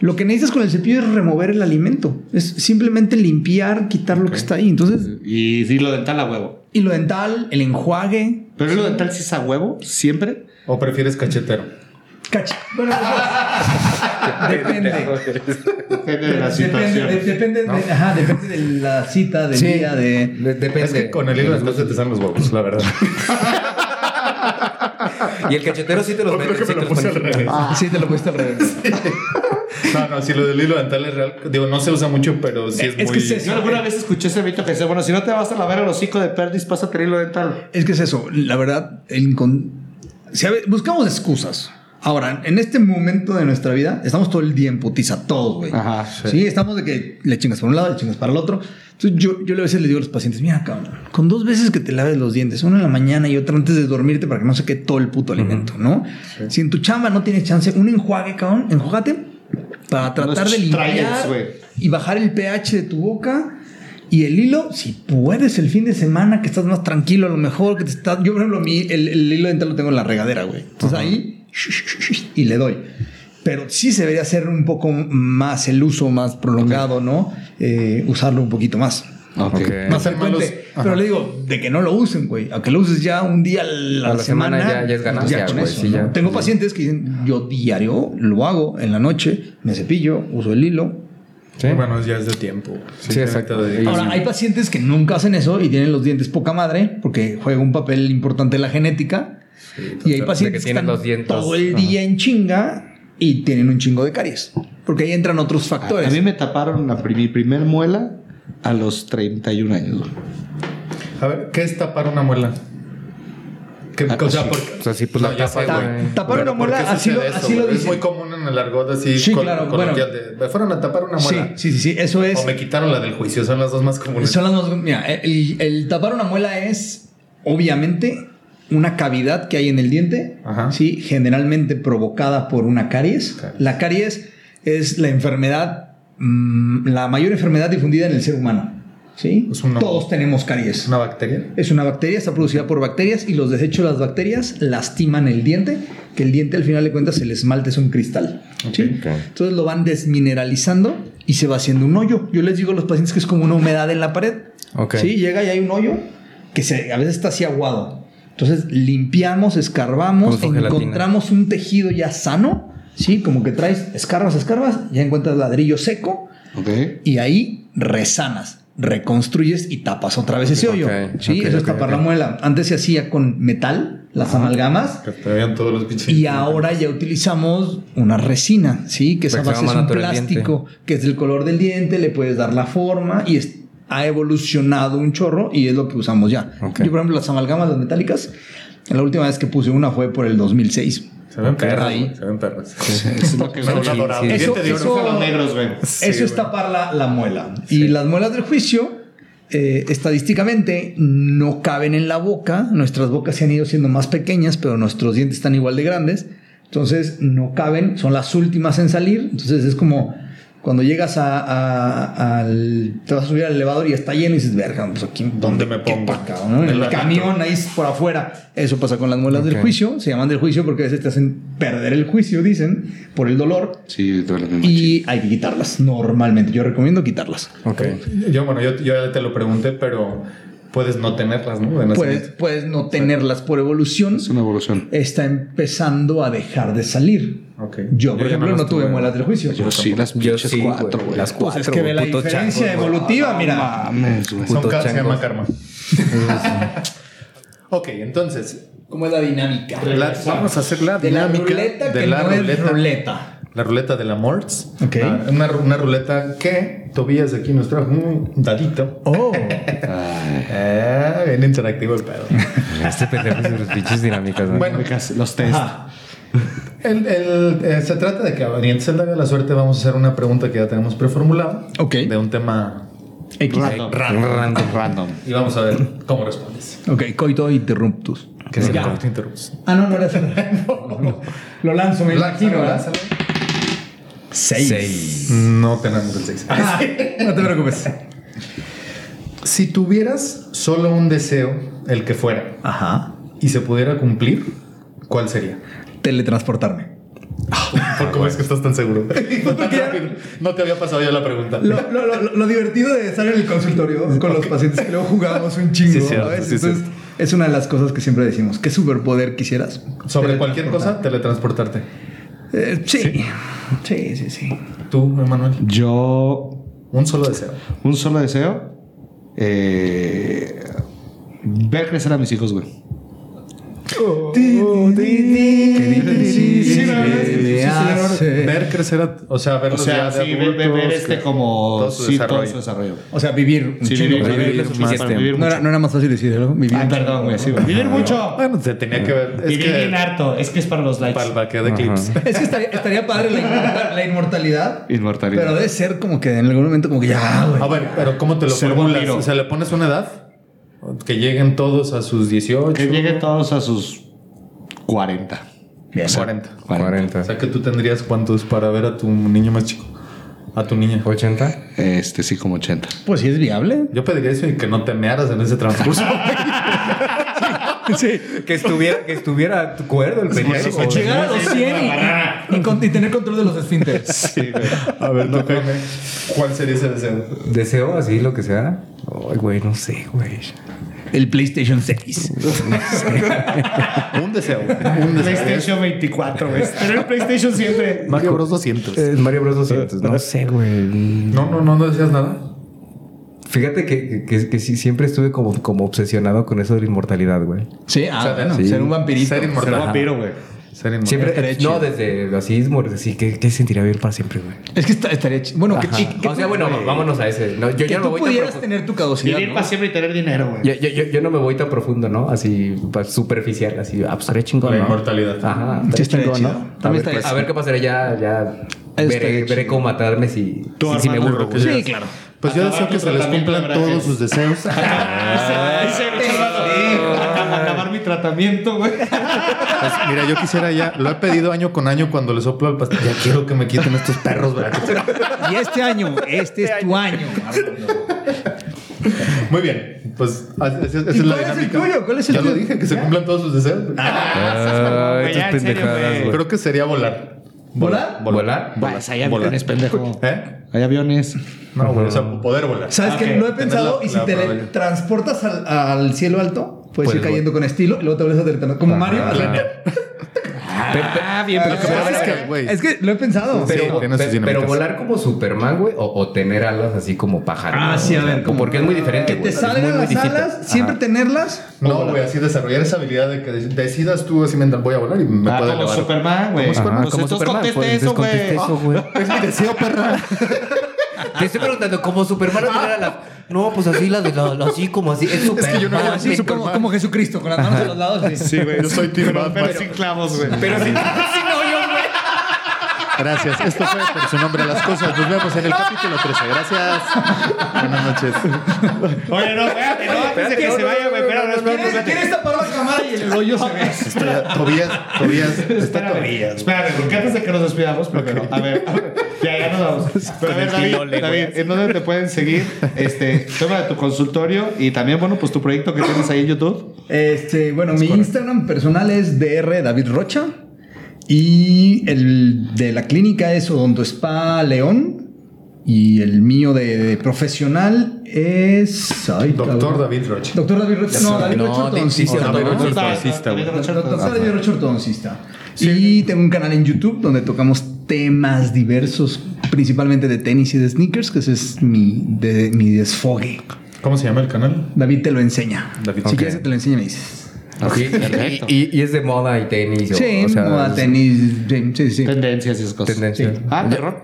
Lo que necesitas con el cepillo es remover el alimento. Es simplemente limpiar, quitar lo que está ahí. Entonces, Y sí, lo dental a huevo. y lo dental, el enjuague. Pero lo dental sí es a huevo, siempre. ¿O prefieres cachetero? Cacha. Bueno, depende. Depende de la Depende, situación. de- depende, de, ajá, depende de la cita, del Sí. día, de. De- depende. Es que con el hilo dental se te salen los huevos, la verdad. Y el cachetero sí te los O creo mete. que sí me te lo puse al revés. Sí, te lo pusiste al revés. No, no, si lo del hilo dental es real. Digo, no se usa mucho, pero sí es, Es muy. que es eso. Yo alguna vez escuché ese mito que decía, bueno, si no te vas a lavar el hocico de perdis, pásate el hilo dental. Es que es eso, la verdad, el incon- si a buscamos excusas. Ahora, en este momento de nuestra vida, estamos todo el día en putiza, todos, güey. Ajá, Sí. estamos de que le chingas por un lado, le chingas para el otro. Entonces, yo, yo a veces le digo a los pacientes, mira, cabrón, con dos veces que te laves los dientes, una en la mañana y otra antes de dormirte para que no se quede todo el puto alimento, ¿no? Si en tu chamba no tienes chance, un enjuague, cabrón, enjuágate para tratar Unos de limpiar trials, y bajar el pH de tu boca. Y el hilo, si puedes el fin de semana que estás más tranquilo, a lo mejor que te está. Yo, por ejemplo, mi, el, el hilo dental lo tengo en la regadera, güey. Entonces ahí y le doy. Pero sí se debería hacer un poco más el uso más prolongado, ¿no? Eh, usarlo un poquito más. Ok. Más frecuente. Pero le digo, de que no lo usen, güey. A que lo uses ya un día a la, A la semana ya- ya es ganancia, con güey, eso, sí, ¿no? ya. Tengo pacientes que dicen, yo diario lo hago en la noche, me cepillo, uso el hilo, Sí. Bueno, ya es de tiempo. Sí, exacto. De- Ahora, hay pacientes que nunca hacen eso y tienen los dientes poca madre porque juega un papel importante la genética. y hay pacientes que que, tienen están los dientes. todo el día en chinga y tienen un chingo de caries. Porque ahí entran otros factores. A mí me taparon la mi primer muela a los 31 años. A ver, ¿qué es tapar una muela? ¿Qué, Ah, o sea, sí. porque- O sea, sí, pues la tapa, güey. Tapar una ¿por qué muela, así lo- así lo? Es muy común en el argot así Sí, col- claro, bueno. de, me fueron a tapar una muela. sí, sí, sí, eso es. O me quitaron la del juicio, son las dos más comunes. Son las dos- mira, el, el tapar una muela es obviamente una cavidad que hay en el diente, Ajá. ¿sí? generalmente provocada por una caries. Caries. La caries es la enfermedad, mm, la mayor enfermedad difundida en el ser humano. ¿Sí? Es una- Todos tenemos caries. ¿Es una bacteria? Es una bacteria, está producida por bacterias y los desechos de las bacterias lastiman el diente, que el diente al final de cuentas el esmalte es un cristal. Entonces lo van desmineralizando y se va haciendo un hoyo. Yo les digo a los pacientes que es como una humedad en la pared. Sí, llega y hay un hoyo que se, a veces está así aguado. Entonces limpiamos, escarbamos, gelatina. encontramos un tejido ya sano, ¿sí? Como que traes, escarbas, escarbas, ya encuentras ladrillo seco y ahí resanas, reconstruyes y tapas otra vez ese hoyo. ok, Sí, ok, eso es ok, tapar la muela. Antes se hacía con metal, las amalgamas. Que todos los pinches. Y ahora ya utilizamos una resina, ¿sí? Que esa base es un plástico que es del color del diente, le puedes dar la forma y es- ha evolucionado un chorro y es lo que usamos ya. Yo, por ejemplo, las amalgamas, las metálicas, la última vez que puse una fue por el 2006. Se ven ahí. güey, se ven perras. Es lo que Son adorables. Eso- eso- negros, güey. Sí, Eso es tapar la, la muela. Y las muelas del juicio eh, estadísticamente no caben en la boca. Nuestras bocas se han ido siendo más pequeñas, pero nuestros dientes están igual de grandes. Entonces no caben, son las últimas en salir. Entonces es como cuando llegas a, a- al. Te vas a subir al elevador y está lleno y dices, verga, pues aquí. ¿Dónde me pongo? pa' acá, ¿no? En el la camión, ahí por afuera. Eso pasa con las muelas del juicio. Se llaman del juicio porque a veces te hacen perder el juicio, dicen, por el dolor. Sí, duele mucho. Y hay que quitarlas normalmente. Yo recomiendo quitarlas. Ok. Yo, bueno, yo, yo ya te lo pregunté, pero puedes no tenerlas, ¿no? De Puedes, puedes no tenerlas por evolución. Es una evolución. Está empezando a dejar de salir. Ok. Yo, por ejemplo, no, las tuve muelas del juicio. Yo sí, las Yo sí, cuatro, güey. güey. Las Pues cuatro. es que ve la diferencia chango, evolutiva, mira. Mames, güey. Son se llama karma. ok, entonces, ¿Cómo es la dinámica? la- vamos a hacer la de la dinámica ruleta de que la no es ruleta. La ruleta de la Morts. Ok. Ah, una, una ruleta que Tobías aquí nos trajo un dadito. Oh. Eh, bien interactivo el pedo. Este pendejo de sus pinches dinámicas. Bueno, Los test. el- el- eh, se trata de que a Oriente Zelda de la Suerte vamos a hacer una pregunta que ya tenemos preformulada. Ok. De un tema. X. Random. Random. Random. Y vamos a ver cómo respondes. Ok, coito interruptus. Que se Ya. corte interrupts. Ah, no, no era eso. Lo lanzo, me imagino. Lánzalo. Seis. Seis. No tenemos el 6. No te preocupes. Si tuvieras solo un deseo, el que fuera, Ajá. y se pudiera cumplir, ¿cuál sería? Teletransportarme. ¿Por cómo es que estás tan seguro? No, te había pasado ya la pregunta. Lo, lo- lo- lo divertido de estar en el consultorio con los pacientes que luego jugamos un chingo. Sí, cierto, ¿sabes? sí, Entonces, es una de las cosas que siempre decimos. ¿Qué superpoder quisieras? Sobre cualquier cosa, teletransportarte. Eh, sí. sí. Sí, sí, Tú, Emanuel, Yo, un solo deseo. un solo deseo. Eh, ver crecer a mis hijos, güey. Ver crecer, o sea, O verlos sea, ya de sí, ver, ver- este como todo su sí, desarrollo. todo su desarrollo. O sea, vivir Sí, vivir, Vivir vivir, más, vivir no, era, no era más fácil decirlo. Vivir Ah, perdón, güey. Sí. Vivir mucho. Bueno, se tenía que ver. Es Vivir bien harto. Es que es para los likes. para el vaqueo de clips. Es que estaría, estaría padre la, la inmortalidad. Inmortalidad. Pero debe ser como que en algún momento como que ya, güey. A ver, pero ¿cómo te lo formulas? O sea, ¿le pones una edad? Que lleguen todos a sus 18. Que lleguen todos a sus 40. Bien. 40. 40. O sea, que tú tendrías cuántos para ver a tu niño más chico. A tu niña. 80. Este sí, como 80. Pues sí es viable. Yo pediría eso y que no te mearas en ese transcurso. Sí. Que estuviera, que estuviera cuerdo el pendejo. O llegar a los 100 y, y con- y tener control de los esfínteres. a ver, no, Jaime, ¿Cuál sería ese deseo? Deseo así, lo que sea. Ay, güey, no sé, güey. El PlayStation 6. Un deseo. Un deseo. PlayStation 24, güey. Tener PlayStation siempre. Mario Bros 200. Es Mario Bros 200. No sé, güey. No, no, no, no decías nada. Fíjate que, que, que sí, siempre estuve como, como obsesionado con eso de la inmortalidad, güey. Sí, ah, O sea, bueno, sí. ser un vampirito. Ser Ser inmortal. vampiro, güey. Ser inmortal. Siempre, eh, no, desde así, así que, que sentiría vivir para siempre, güey. Es que está- estaría chido. Bueno, que, que o sea, bueno, vámonos a ese. No, yo que no me voy tan pudieras profundo. tener tu caducidad. Vivir ¿no? para siempre y tener dinero, güey. Yo, yo, yo, yo no me voy tan profundo, ¿no? Así, superficial, así. Ah, pues chingón, La ¿no? inmortalidad. Ajá. Sí, estaría chingón, chido. ¿no? También a, ver, a ver qué pasaría ya, ya. Veré, veré cómo matarme si, si, si me burro, Sí, claro. Pues yo deseo que se les cumplan todos sus deseos. Acabar, acabar mi tratamiento, güey. Pues, mira, yo quisiera ya, lo he pedido año con año cuando le soplo al pastel. Ya quiero que me quiten estos perros, ¿verdad? Y este año, este es tu año. Muy bien, pues esa, esa es ¿Y la cuál es el tuyo? ¿Cuál es el ya tuyo? lo dije, que se cumplan todos sus deseos. Ah, estas en serio, pendejadas, güey. güey. Creo que sería volar. ¿Volar? ¿Volar? Pues hay aviones, pendejo. ¿Eh? Hay aviones. No, güey, o sea, poder volar. ¿Sabes Ok, qué? Lo he pensado la- y si te transportas al, al cielo alto, puedes ir Puedes cayendo con estilo y luego te vuelves a teletransportar. Como Mario. Ah, bien, Lo pero que pasa es que, güey. es que lo he pensado. Sí, Pero, dinámicas. pero volar como Superman, güey, o, o tener alas así como pájaro. Ah, ¿no? sí, a ver. ¿cómo? Porque es muy diferente. Que te salgan las alas, Ajá. siempre tenerlas. No, güey, así desarrollar esa habilidad de que dec- decidas tú así mental, voy a volar y me Ah, puede como elevar. Superman, güey. Pues como entonces Superman. conteste pues, eso, güey. Es mi deseo, perra. Te estoy preguntando, ¿como Superman o tener alas? No, pues así, la de la, la- así como así. Es Superman. que yo no era así, como, como Jesucristo, con las manos a los lados. así. Sí, güey. Yo soy Pero- Batman. Pero sin clavos, güey. Pero si, si no, yo. Gracias. Esto fue por su nombre a las cosas. Nos vemos en el capítulo 13. Gracias. Buenas noches. Oye, no, espérate, no, antes de que se vaya, güey, espérate, espérate, espérate. ¿Quieres tapar la cámara y el hoyo se ve? Espera, Tobías, Tobías, está Espérame, Tobías. espérame, porque antes de que nos despidamos, primero, a ver, a ver, ya, ya nos vamos. Pero a ver, David, David, ¿en dónde te pueden seguir? Este, tema de tu consultorio y también, bueno, pues tu proyecto que tienes ahí en YouTube. Este, bueno, mi Instagram personal es DR David Rocha. Y el de la clínica es Odonto Spa León. Y el mío de, de profesional es. ay, Doctor cabrón. David Rocha. Doctor David Rocha. No, David No, Rocha ortodoncista. David Rocha- ortodoncista, güey. David Rocha ortodoncista. Y tengo un canal en YouTube donde tocamos temas diversos, principalmente de tenis y de sneakers, que ese es mi, de, mi desfogue. ¿Cómo se llama el canal? David te lo enseña. David. Si quieres que te lo enseñe, me dices. Sí, y, y- y es de moda y tenis. o- Sí, o sea, moda, es- tenis, sí, sí, sí. Tendencias y esas cosas. Tendencia. Sí. Ah, terror.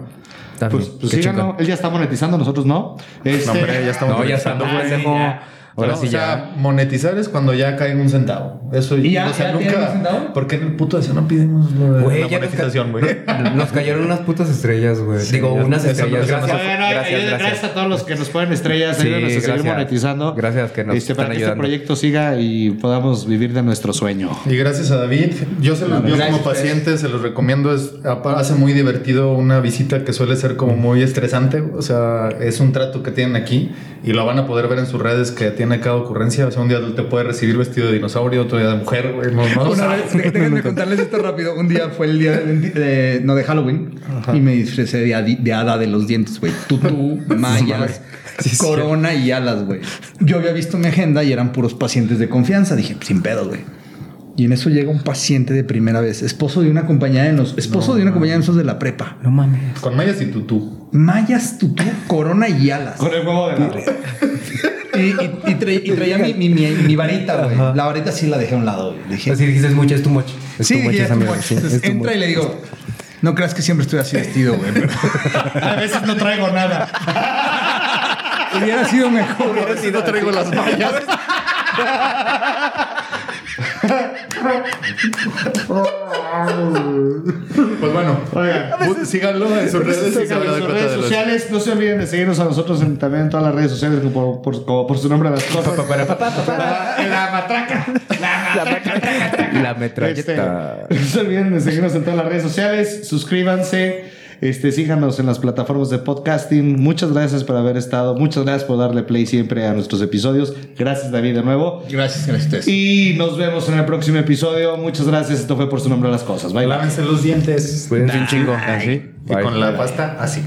Pues, pues síganlo. Él ya está monetizando, nosotros no. Este, No, hombre, ya estamos No, ya monetizando, está, güey. Ahora No, sí o sea, ya. monetizar es cuando ya cae un centavo. Eso ¿Y ya- o sea, ya nunca. ¿Por qué en el puto deseo no pedimos lo de la nos monetización, ca- güey? Nos cayeron unas putas estrellas, güey. Sí, Digo, unas eso- estrellas. eso gracias, se- Bueno, gracias, ayuden- gracias. gracias a todos los que nos ponen estrellas, Sí, ayúdenos a seguir gracias. monetizando. Gracias que nos este, para que este proyecto siga y podamos vivir de nuestro sueño. Y gracias a David. Yo, se los, yo gracias, como paciente se los recomiendo. Es, hace muy divertido una visita que suele ser como muy estresante. O sea, es un trato que tienen aquí y lo van a poder ver en sus redes que tiene cada ocurrencia. O sea, un día te puede recibir vestido de dinosaurio, otro día de mujer. güey. No, no Una sabes. vez, déjenme contarles esto rápido. Un día fue el día de, de- no, de Halloween y me disfracé de, de hada de los dientes, güey. Tutú, mallas, corona y alas, güey. Yo había visto mi agenda y eran puros pacientes de confianza. Dije, sin pedo, güey. Y en eso llega un paciente de primera vez, esposo de una compañera de nos, esposo de una compañera de nosotros de la prepa. No mames. Con mallas y tutú. Mallas, tutú, corona y alas. Con el huevo de la Y, y- y tra- y traía mi, mi- mi- mi varita, güey. La varita sí la dejé a un lado, güey. Dije, Así dijiste, es mucho, es too much. Es Sí, too much dije, esa "Too mierda, much". sí, Entonces es entra much. y le digo, no creas que siempre estoy así vestido, güey. pero A veces no traigo nada. hubiera sido mejor. Si no traigo las mallas. pues bueno, bu- síganlo en sus redes en sus sociales. No se olviden de seguirnos a nosotros en- también en todas las redes sociales, como por, por- como por su nombre las cosas. La matraca. La matraca. La metralleta. Este, no se olviden de seguirnos en todas las redes sociales. Suscríbanse. Este, síganos en las plataformas de podcasting. Muchas gracias por haber estado. Muchas gracias por darle play siempre a nuestros episodios. Gracias, David, de nuevo. Gracias, gracias a. Y nos vemos en el próximo episodio. Muchas gracias. Esto fue por su nombre las cosas. Bye, bye. Lávense los dientes. Cuídense un chingo. Así. Y con la pasta así.